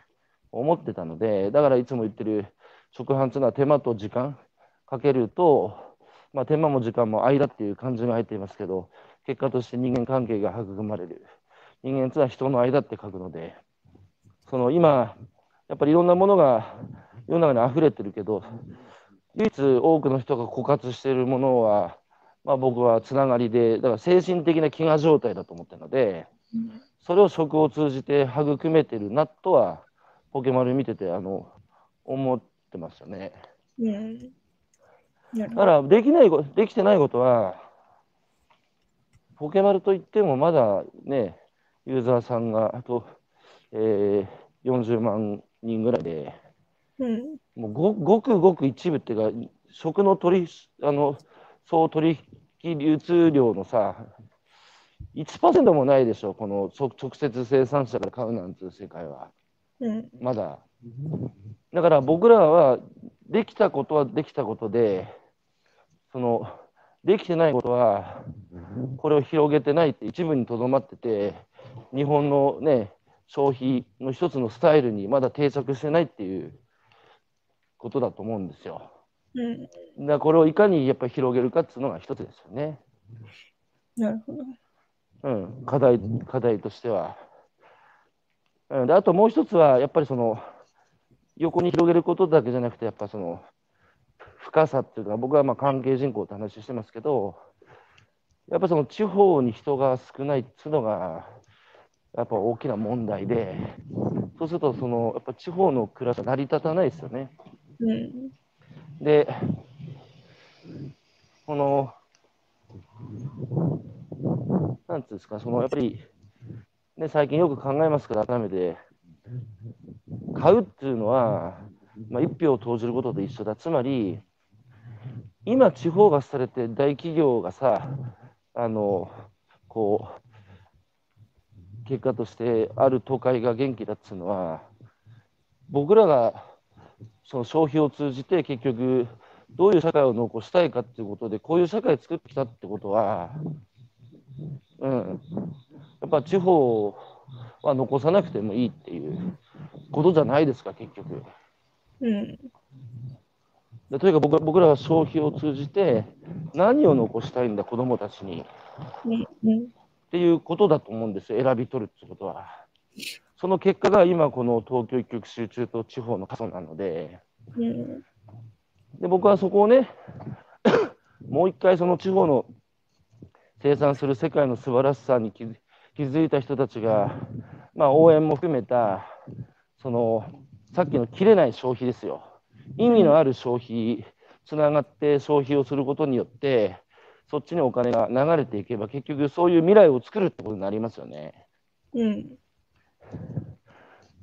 思ってたので、だからいつも言ってる直販っていうのは手間と時間かけると、まあ、手間も時間も間っていう漢字が入っていますけど、結果として人間関係が育まれる。人間っていうのは人の間って書くので、その今、やっぱりいろんなものが世の中に溢れてるけど、唯一多くの人が枯渇しているものは、まあ、僕はつながりで、だから精神的な飢餓状態だと思ってるので、それを食を通じて育めてるなとは、ポケマル見てて、あの、思ってますよね。だから、できないこ、できてないことは、ポケマルといっても、まだね、ユーザーさんが、あと、えー、40万人ぐらいで、うん。もうごごくごく一部っていうか、食の取り、あの、総取引流通量のさ、1%もないでしょ、この直直接生産者から買うなんていう世界は。うん。まだ。だから僕らはできたことはできたことで、そのできてないことは、これを広げてないって一部にとどまってて、日本のね、消費の一つのスタイルにまだ定着してないっていうことだと思うんですよ。うん。だからこれをいかにやっぱり広げるかっていうのが一つですよね。なるほど。うん、課題課題としては。うん、であともう一つはやっぱりその横に広げることだけじゃなくてやっぱその深さっていうのは僕はまあ関係人口って話してますけどやっぱその地方に人が少ないっていうのがやっぱ大きな問題でそうするとそのやっぱ地方の暮らしは成り立たないですよね。うん。で、この、なんつうんですか、そのやっぱり、ね、最近よく考えますから、改めて、買うっていうのは、まあ、一票を投じることと一緒だ。つまり、今、地方がされて、大企業がさ、あの、こう、結果としてある都会が元気だっていうのは、僕らがその消費を通じて結局どういう社会を残したいかっていうことでこういう社会を作ってきたってことは、うん、やっぱ地方は残さなくてもいいっていうことじゃないですか結局。うん。でとにかく僕ら僕らは消費を通じて何を残したいんだ子どもたちに。っていうことだと思うんですよ選び取るってことは。その結果が今この東京一極集中と地方の過疎なので。うん。で僕はそこをねもう一回その地方の生産する世界の素晴らしさに気づ気づいた人たちが、まあ、応援も含めたそのさっきの切れない消費ですよ意味のある消費つながって消費をすることによってそっちにお金が流れていけば結局そういう未来を作るってことになりますよね。うん。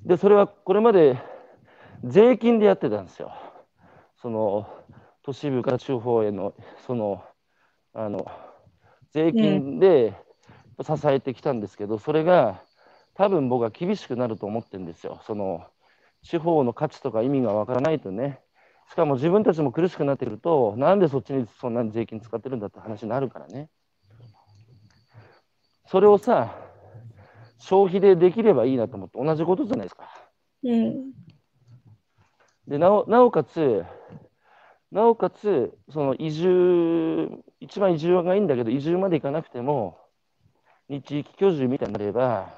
でそれはこれまで税金でやってたんですよ。その都市部から地方へのそのあの税金で支えてきたんですけど、それが多分僕は厳しくなると思ってるんですよ。その地方の価値とか意味がわからないとね。しかも自分たちも苦しくなってくると、なんでそっちにそんなに税金使ってるんだって話になるからね。それをさ、消費でできればいいなと思って同じことじゃないですか。うん。でなおなおかつ、なおかつ、その移住、一番移住がいいんだけど、移住まで行かなくても、日地域居住みたいになれば、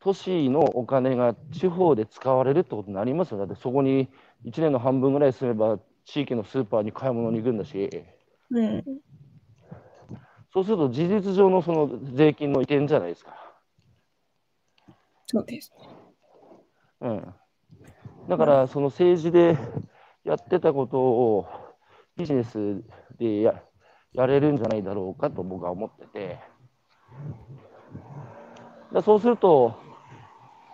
都市のお金が地方で使われるってことになりますよ。だってそこに1年の半分ぐらい住めば、地域のスーパーに買い物に行くんだし、うん。そうすると事実上のその税金の移転じゃないですか。そうです。うん、だから、その政治でやってたことをビジネスでややれるんじゃないだろうかと僕は思ってて、だそうすると、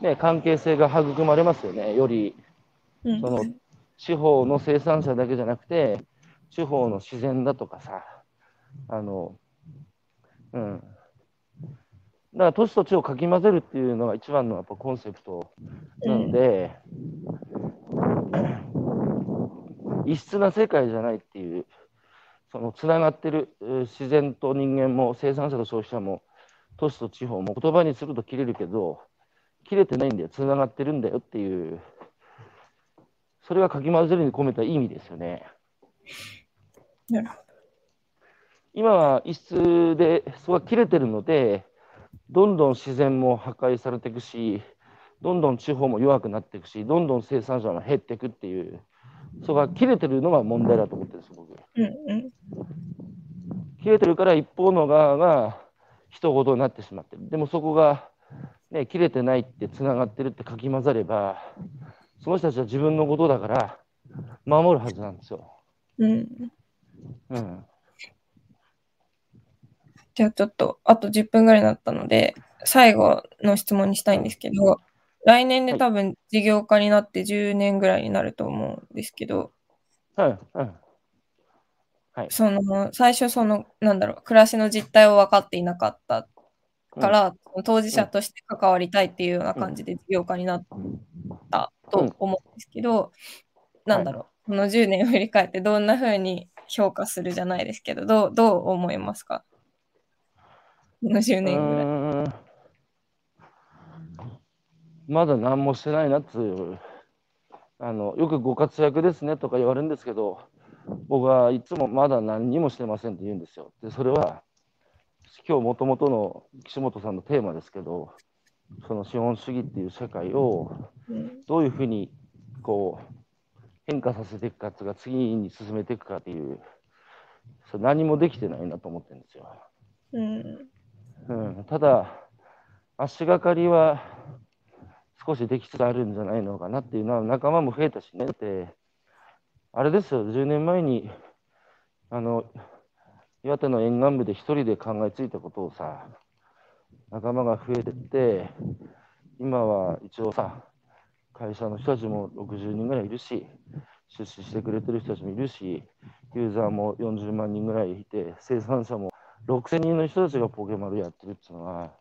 ね、関係性が育まれますよね、よりうん。その地方の生産者だけじゃなくて、地方の自然だとかさ、あの、うん。だから都市と地をかき混ぜるっていうのが一番のやっぱコンセプトなので、異質な世界じゃないっていう、そのつながってるえー自然と人間も生産者と消費者も都市と地方も言葉にすると切れるけど、切れてないんだよ、つながってるんだよっていう、それがかき混ぜるに込めた意味ですよね。なるほ今は異質でそこが切れてるので、どんどん自然も破壊されていくし、どんどん地方も弱くなっていくし、どんどん生産者も減っていくっていう、そこが切れてるのが問題だと思ってるんです、僕。ど。うんうん。切れてるから一方の側が人事になってしまってる。でもそこが、ね、切れてないってつながってるってかき混ざれば、その人たちは自分のことだから守るはずなんですよ。うん。うん。じゃあちょっと、あと10分ぐらいになったので、最後の質問にしたいんですけど、来年で多分事業化になって10年ぐらいになると思うんですけど、はい、はい。その、最初その、なんだろう、暮らしの実態を分かっていなかったから、当事者として関わりたいっていうような感じで事業化になったと思うんですけど、なんだろう、この10年を振り返ってどんな風に評価するじゃないですけど、どうどう思いますか？この10年ぐらい。まだ何もしてないなっつう、あのよくご活躍ですねとか言われるんですけど、僕はいつもまだ何にもしてませんって言うんですよ。で、それは、今日もともとの岸本さんのテーマですけど、その資本主義っていう社会をどういうふうにこう変化させていくかっていうか、次に進めていくかっていう、それ何もできてないなと思ってるんですよ。うん、うん、ただ、足がかりは少しできつつあるんじゃないのかなっていうのは仲間も増えたしねってあれですよ。10年前にあの岩手の沿岸部で一人で考えついたことをさ仲間が増えてって今は一応さ会社の人たちも60人ぐらいいるし出資してくれてる人たちもいるしユーザーも40万人ぐらいいて生産者も6000人の人たちがポケマルやってるっていうのは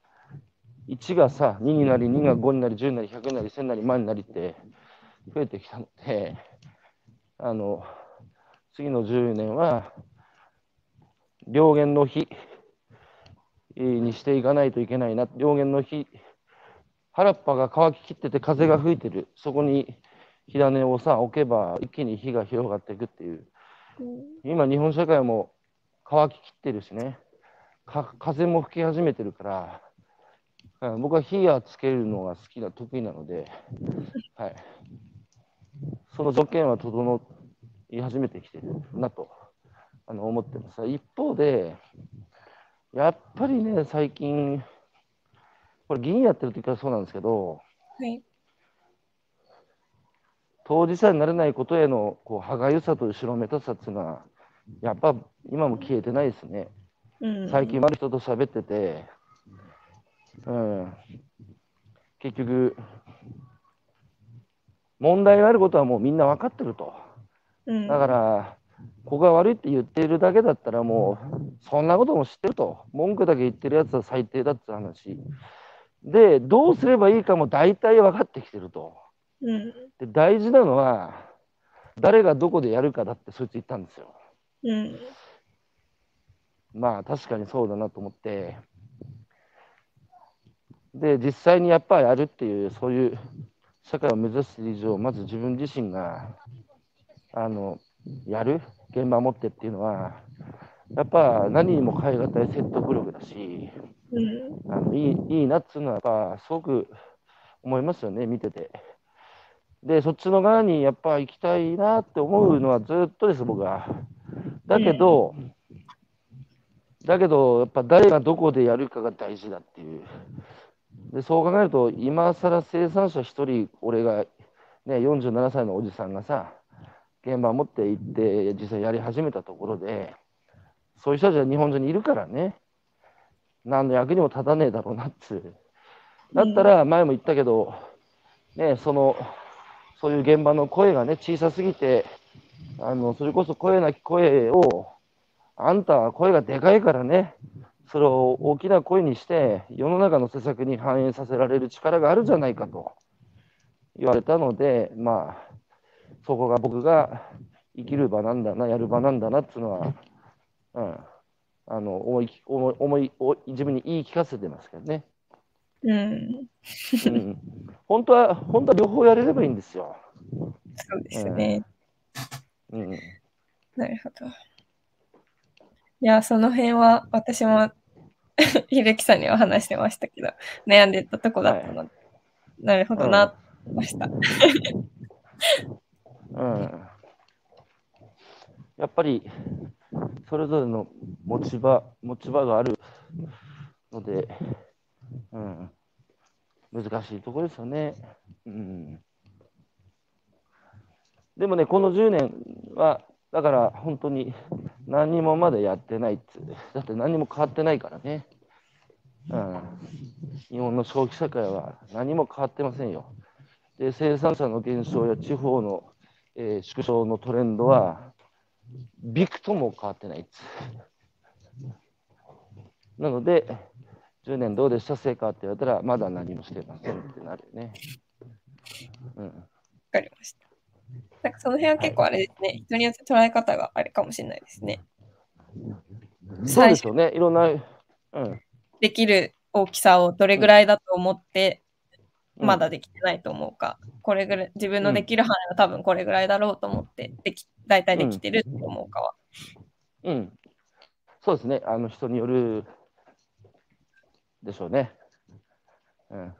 1がさ、2になり、2が5になり、10になり、100になり、1000になり、万になりって増えてきたので、あの、次の10年は、両言の日にしていかないといけないな。両言の日、原っぱが乾ききってて風が吹いてる。そこに火種をさ、置けば一気に火が広がっていくっていう。今、日本社会も乾ききってるしね。風も吹き始めてるから、僕は火がつけるのが好きな、得意なので、はい、その条件は整い始めてきてるなとあの思ってます。一方で、やっぱりね、最近、これ議員やってる時からそうなんですけど、はい、当事者になれないことへのこう歯がゆさと後ろめたさっていうのは、やっぱ今も消えてないですね。うん、最近、ある人と喋ってて、うん、結局、問題があることはもうみんな分かってると。うん、だから、ここが悪いって言っているだけだったらもう、そんなことも知ってると。文句だけ言ってるやつは最低だって話。で、どうすればいいかも大体分かってきてると。うん、で大事なのは、誰がどこでやるかだってそいつ言ったんですよ。うん、まあ確かにそうだなと思って、で、実際にやっぱりやるっていう、そういう社会を目指す以上、まず自分自身が、あの、やる、現場を持ってっていうのは、やっぱ何にも代え難い説得力だし、うん、あのいいいいなっつうのは、やっぱすごく思いますよね、見てて。で、そっちの側にやっぱ行きたいなって思うのはずっとです、僕は。だけど、だけど、やっぱ誰がどこでやるかが大事だっていう。でそう考えると、今更生産者1人、俺が、ね、47歳のおじさんがさ、現場持って行って、実際やり始めたところで、そういう人たちは日本中にいるからね、何の役にも立たねえだろうなっつ。だったら、前も言ったけど、ね、その、そういう現場の声がね、小さすぎて、あの、それこそ声なき声を、あんたは声がでかいからね、それを大きな声にして世の中の施策に反映させられる力があるじゃないかと言われたので、まあ、そこが僕が生きる場なんだな、やる場なんだなっていうのは、うん、あの思い思い思い自分に言い聞かせてますけどね。うん、うん、本当は本当は両方やれればいいんですよ。そうですね。うん、うん、なるほど。いや、その辺は私も 秀樹さんには話してましたけど、悩んでたとこだったので、はい、なるほどな、と思いました。うん、やっぱり、それぞれの持ち場、持ち場があるので、うん、難しいところですよね。うん、でもね、この10年は、だから本当に何にもまだやってないっつだって何も変わってないからね。うん。日本の消費社会は何も変わってませんよ。で、生産者の減少や地方の、えー、縮小のトレンドは、びくとも変わってないっつなので、10年どうでした？成果って言われたら、まだ何もしてませんってなるよね。うん。わかりました。なんかその辺は結構あれですね、はい、人によって捉え方があれかもしれないですね。そうですよね、いろんな、うん、できる大きさをどれぐらいだと思ってまだできてないと思うか、これぐらい、自分のできる範囲は多分これぐらいだろうと思って、でき、大体できてるって思うかは。うん。そうですね。あの、人によるでしょうね。うん。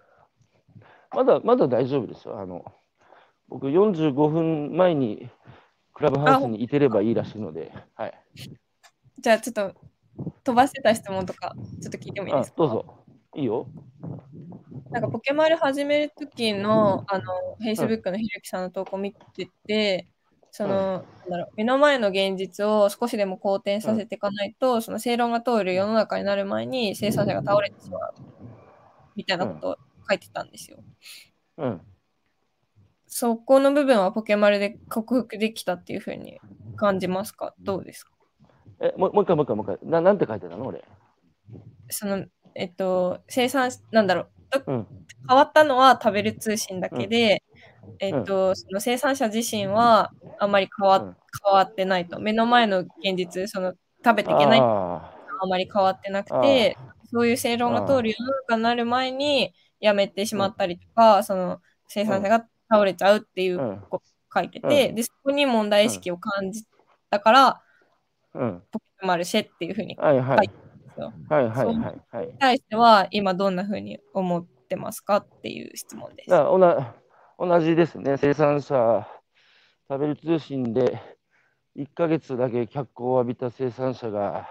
まだ、まだ大丈夫ですよ。あの、僕45分前にクラブハウスにいてればいいらしいので、はい。じゃあちょっと飛ばしてた質問とか、ちょっと聞いてもいいですか？あどうぞ。いいよ。なんかポケマル始める時の、あの、Facebook のひろきさんの投稿見てて、その、なんだろう、目の前の現実を少しでも好転させていかないと、その正論が通る世の中になる前に生産者が倒れてしまう、みたいなことを書いてたんですよ。うん。そこの部分はポケマルで克服できたっていうふうに感じますか？どうですか？え、もうもう一回、もう一回、もう一回。ななんて書いてたの？俺。その、えっと、生産、なんだろう、どうん。変わったのは食べる通信だけで、えっと、その生産者自身はあんまり変わ,、うん。変わってないと。目の前の現実、その食べていけないああまり変わってなくて、そういう正論が通る世の中になる前にやめてしまったりとか、その生産者が倒れちゃうっていううんこと書いてて、で、そこに問題意識を感じたから、ーうん。ポケマルシェっていうふうにはいははいい。すよはいはいはいはい。対しては今どんなふうに思ってますかっていう質問です。同じですね。生産者、食べる通信で1ヶ月だけ脚光を浴びた生産者が、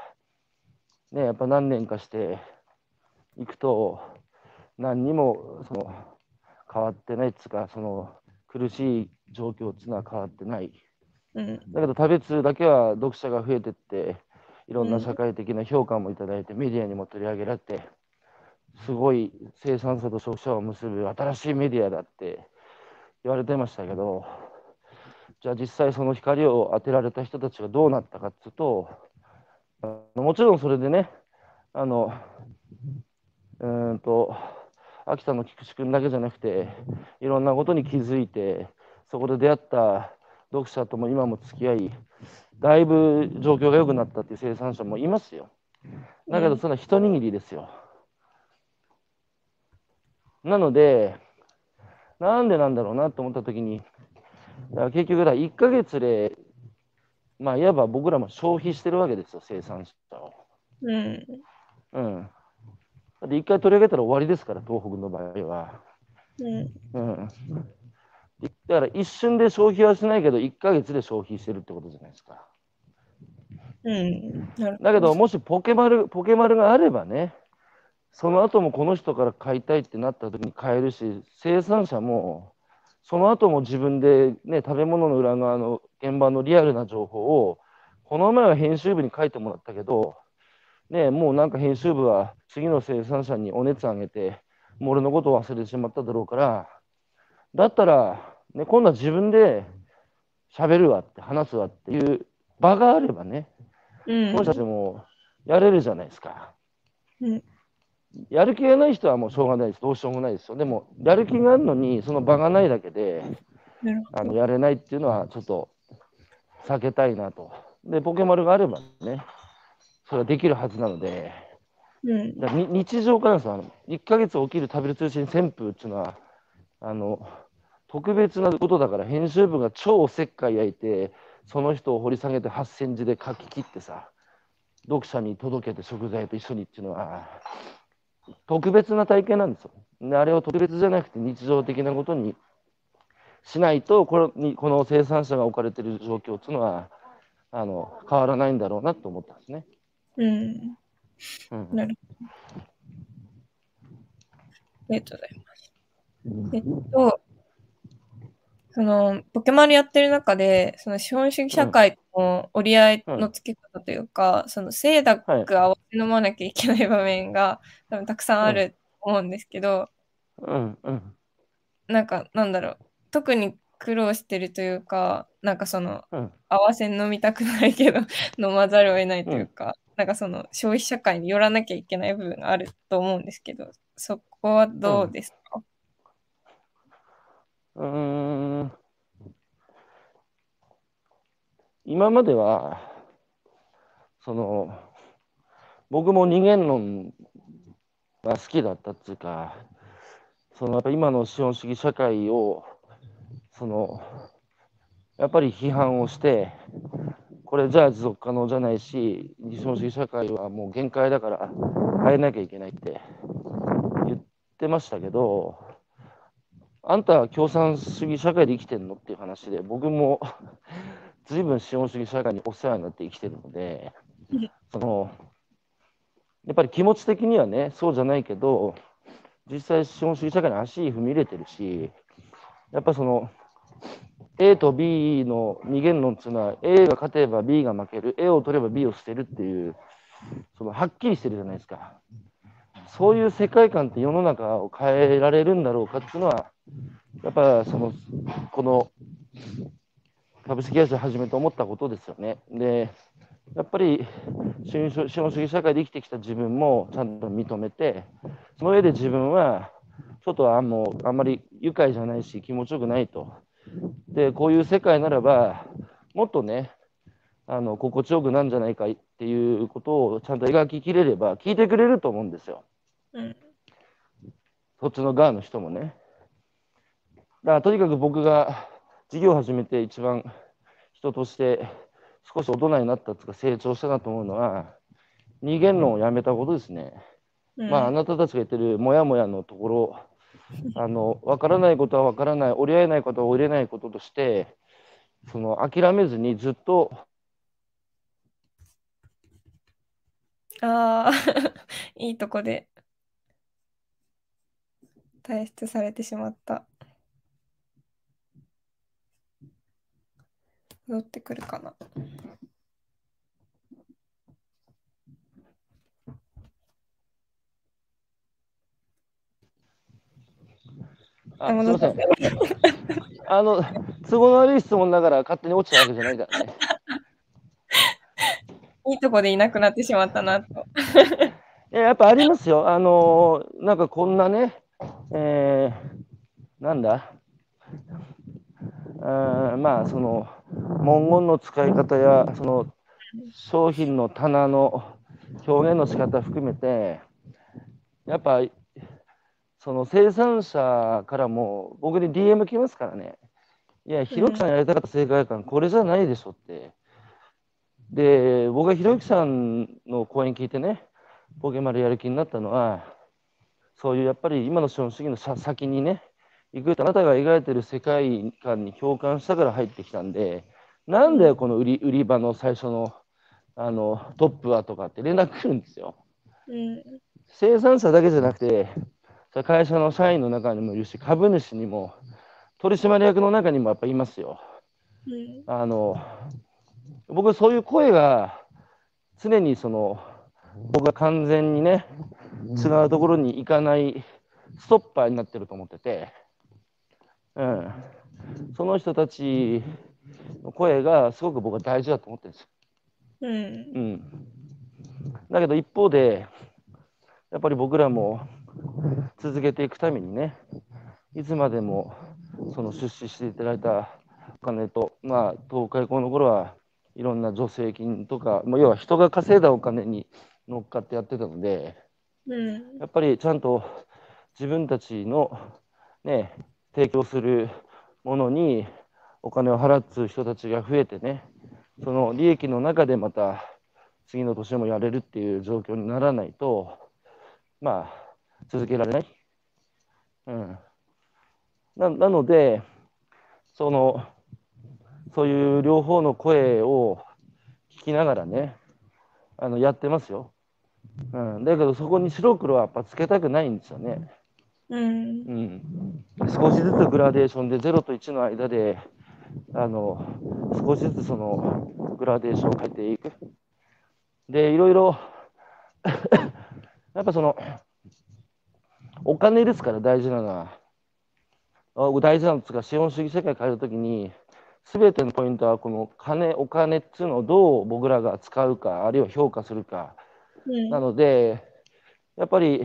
ね、やっぱ何年かしていくと、何にもその変わってないっつうか、その苦しい状況っていうのは変わってない。うんだけど、食べ通だけは読者が増えてって、いろんな社会的な評価もいただいて、メディアにも取り上げられて、すごい生産者と消費者を結ぶ新しいメディアだって言われてましたけど、じゃあ実際その光を当てられた人たちがどうなったかっていうと、あのもちろんそれでね、あの、うーんと、秋田の菊池君だけじゃなくて、いろんなことに気づいて、そこで出会った読者とも今も付き合い、だいぶ状況が良くなったっていう生産者もいますよ。だけど、それは一握りですよ。なので、なんでなんだろうなと思ったときに、だから結局だ、1ヶ月で、まあ、いわば僕らも消費してるわけですよ、生産者を。うんうん。だって一回取り上げたら終わりですから、東北の場合は。うんうん。でだから一瞬で消費はしないけど、1ヶ月で消費してるってことじゃないですか。うんだけど、もしポケマル、ポケマルがあればね、その後もこの人から買いたいってなった時に買えるし、生産者も、その後も自分でね、食べ物の裏側の現場のリアルな情報を、この前は編集部に書いてもらったけど、ね、もうなんか編集部は次の生産者にお熱あげて、もう俺のことを忘れてしまっただろうから、だったら、ね、今度は自分で喋るわって、話すわっていう場があればね、うんこの人たちもやれるじゃないですか。うんやる気がない人はもうしょうがないです。どうしようもないですよ。でも、やる気があるのに、その場がないだけで、あのやれないっていうのはちょっと避けたいなと。で、ポケマルがあればね、それはできるはずなので、どうんだ日常からですよあの1ヶ月起きる食べる通信旋風っていうのは、あの、特別なことだから、編集部が超おせっかい焼いて、その人を掘り下げて8センチで書き切ってさ、読者に届けて食材と一緒にっていうのは、特別な体験なんですよ。であれを特別じゃなくて日常的なことにしないと、これにこの生産者が置かれている状況っていうのは、あの変わらないんだろうなと思ったんですね。うん。うん。なるほど。ありがとうございます。えっと、その、ポケマルやってる中で、その資本主義社会との折り合いのつけ方というか、その、清濁合わせ飲まなきゃいけない場面が多分たくさんあると思うんですけど、うん。うん。なんか、なんだろう、特に苦労してるというか、なんかその、うん。合わせ飲みたくないけど飲まざるを得ないというか、なんかその消費社会に寄らなきゃいけない部分があると思うんですけど、そこはどうですか、うーん。今までは、その、僕も二元論が好きだったっていうか、そのやっぱ今の資本主義社会を、その、やっぱり批判をして、これじゃあ持続可能じゃないし、資本主義社会はもう限界だから変えなきゃいけないって言ってましたけど、あんたは共産主義社会で生きてるのっていう話で、僕も 随分資本主義社会にお世話になって生きてるので、そのやっぱり気持ち的にはね、そうじゃないけど、実際資本主義社会に足踏み入れてるし、やっぱその A と B の二元論っていうのは A が勝てば B が負ける、A を取れば B を捨てるっていう、そのはっきりしてるじゃないですか。そういう世界観って世の中を変えられるんだろうかっていうのは、やっぱその、この株式会社始めて思ったことですよね。で、やっぱり資本主義社会で生きてきた自分もちゃんと認めて、その上で自分はちょっとあもうあんまり愉快じゃないし気持ちよくないと。で、こういう世界ならば、もっとね、あの心地よくなんじゃないかっていうことをちゃんと描ききれれば聞いてくれると思うんですよ。うん、そっちの側の人もね。だからとにかく僕が事業を始めて一番人として少し大人になったというか成長したなと思うのは二元論をやめたことですね。うん、まああなたたちが言ってるモヤモヤのところあの分からないことは分からない折り合えないことは折り合えないこととしてその諦めずにずっとああ いいとこで退出されてしまった。戻ってくるかな。あ、すみません。あの、都合の悪い質問ながら勝手に落ちたわけじゃないからね。いいとこでいなくなってしまったなと。ややっぱありますよ。あのー、なんかこんなね、えー、なんだ、あまあその文言の使い方やその商品の棚の表現の仕方含めてやっぱその生産者からも僕に DM 来ますからね。いやひろきさんやりたかった世界観これじゃないでしょって。で僕がひろきさんの講演聞いてねポケマルやる気になったのはそういうやっぱり今の資本主義の先にね行くとあなたが描いてる世界観に共感したから入ってきたんで、なんだよ、この売り売り場の最初のあのトップはとかって連絡来るんですよ。うん、生産者だけじゃなくて、会社の社員の中にもいるし、株主にも、取締役の中にもやっぱいますよ。うん、あの僕、そういう声が常にその僕が完全にね、違うところに行かないストッパーになってると思ってて。うん、その人たちの声がすごく僕は大事だと思ってるんですよ。うん、うん、だけど一方でやっぱり僕らも続けていくためにねいつまでもその出資していただいたお金とまあ東海校の頃はいろんな助成金とか、まあ、要は人が稼いだお金に乗っかってやってたので、うん、やっぱりちゃんと自分たちのね提供するものにお金を払う人たちが増えてね、その利益の中でまた次の年もやれるっていう状況にならないと、まあ、続けられない？うん、ななので、その、そういう両方の声を聞きながらね、あのやってますよ。うん、だけどそこに白黒はやっぱつけたくないんですよね。うん、少しずつグラデーションで0と1の間であの少しずつそのグラデーションを変えていく。でいろいろ やっぱそのお金ですから大事なのは。大事なのですが資本主義世界変えるときに全てのポイントはこの金お金っていうのをどう僕らが使うかあるいは評価するか、うん、なのでやっぱり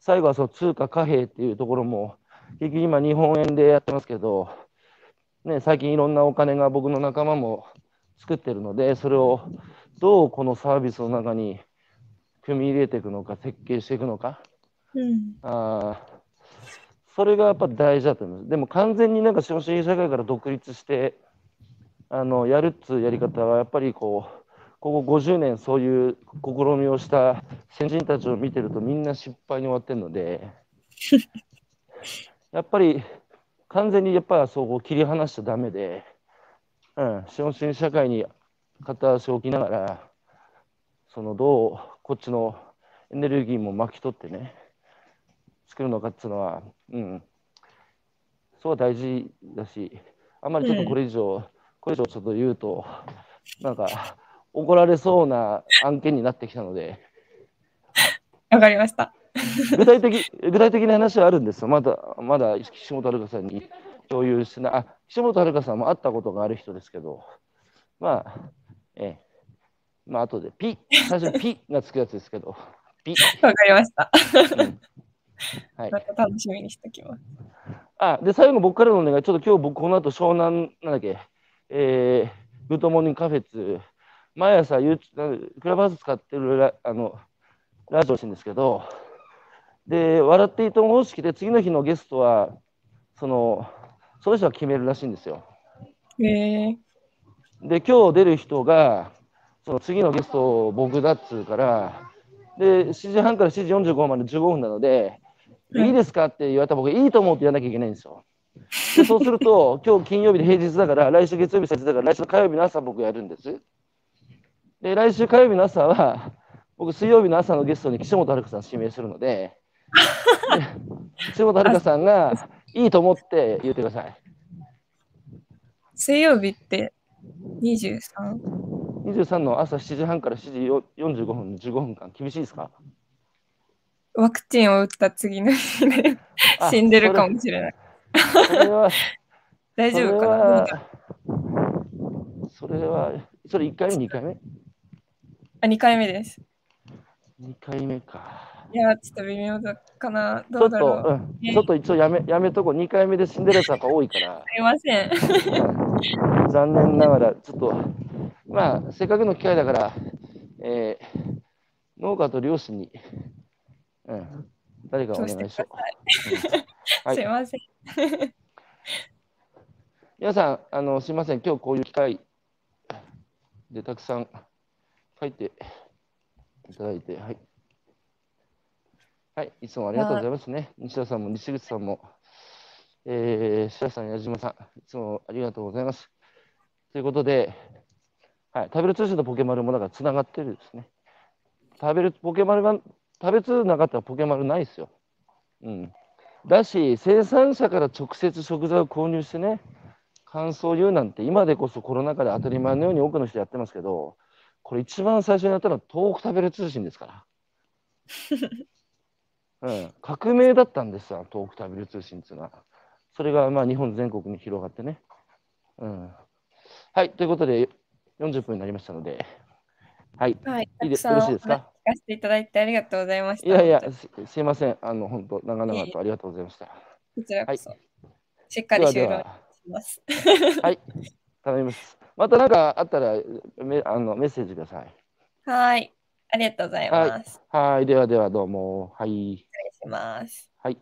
最後はその通貨貨幣っていうところも、結局今日本円でやってますけど、ね、最近いろんなお金が僕の仲間も作ってるので、それをどうこのサービスの中に組み入れていくのか、設計していくのか、うん、あそれがやっぱ大事だと思います。でも完全になんか資本主義社会から独立して、あのやるっつうやり方はやっぱりこう、ここ50年そういう試みをした先人たちを見てるとみんな失敗に終わってるので、やっぱり完全にやっぱそう切り離しちゃだめで、うん、資本主義社会に片足を置きながら、そのどうこっちのエネルギーも巻き取ってね、作るのかっていうのは、うん、そうは大事だし、あんまりちょっとこれ以上、うん、これ以上ちょっと言うと、なんか怒られそうな案件になってきたので。わかりました。具体的具体的な話はあるんですよ。まだまだ岸本遥さんに共有してない。あ岸本遥さんも会ったことがある人ですけど、まあ、ええ、まあ後でピ最初にピがつくやつですけど、ピわかりました。うんはい、また楽しみにしておきます。あ、で、最後僕からのお願い、ちょっと今日僕この後湘南、なんだっけ、えー、グッドモーニングカフェツ、毎朝クラブハウス使ってるラあのラジオしてるんですけど、で、笑っていいとも方式で次の日のゲストは、その、その人が決めるらしいんですよ。へえー。で、今日出る人が、その次のゲスト僕だっつうから、で、7時半から7時45分まで15分なので、いいですかって言われたら僕、いいと思ってやらなきゃいけないんですよ。でそうすると、今日金曜日で平日だから、来週月曜日、節だから、来週火曜日の朝僕やるんです。で、来週火曜日の朝は、僕、水曜日の朝のゲストに岸本遥さん指名するので、岸本遥さんがいいと思って言ってください。水曜日って 23?23 23の朝7時半から7時45分、15分間、厳しいですか？ワクチンを打った次の日で死んでるかもしれない。大丈夫かな？それは、それ1回目、2回目？あ、2回目です。2回目か。いや、ちょっと微妙だかな。どうだろう。ちょっと、うん、ちょっと一応やめやめとこう。2回目で死んでるやつが多いから。すいません。残念ながら、ちょっと、まあ、せっかくの機会だから、えー、農家と漁師に、うん、誰かお願いしよう。はい、すいません。皆さん、あのすいません、今日こういう機会でたくさん書いていただいて、はい。はい、いつもありがとうございますね。西田さんも西口さんも、えー、白さん、矢島さん、いつもありがとうございます。ということで、はい、食べる通信とポケマルもだからつながってるですね。食べるポケマルが、食べ通なかったらポケマルないですよ。うん。だし、生産者から直接食材を購入してね、感想を言うなんて、今でこそコロナ禍で当たり前のように多くの人やってますけど、これ一番最初にやったのは東北食べる通信ですから。うん、革命だったんですよ、東北食べる通信っていうのは。それがまあ日本全国に広がってね。うん、はい、ということで、40分になりましたので、はい、はい、いいですよろしいですか？聞かせていただいてありがとうございました。いやいや、すすいません、あの本当、長々とありがとうございました。こちらこそ、はい、しっかり終了します。はい、頼みます。また何かあったらめあのメッセージください。はい。ありがとうございます。はい、はいではではどうも。はい。失礼します。はい。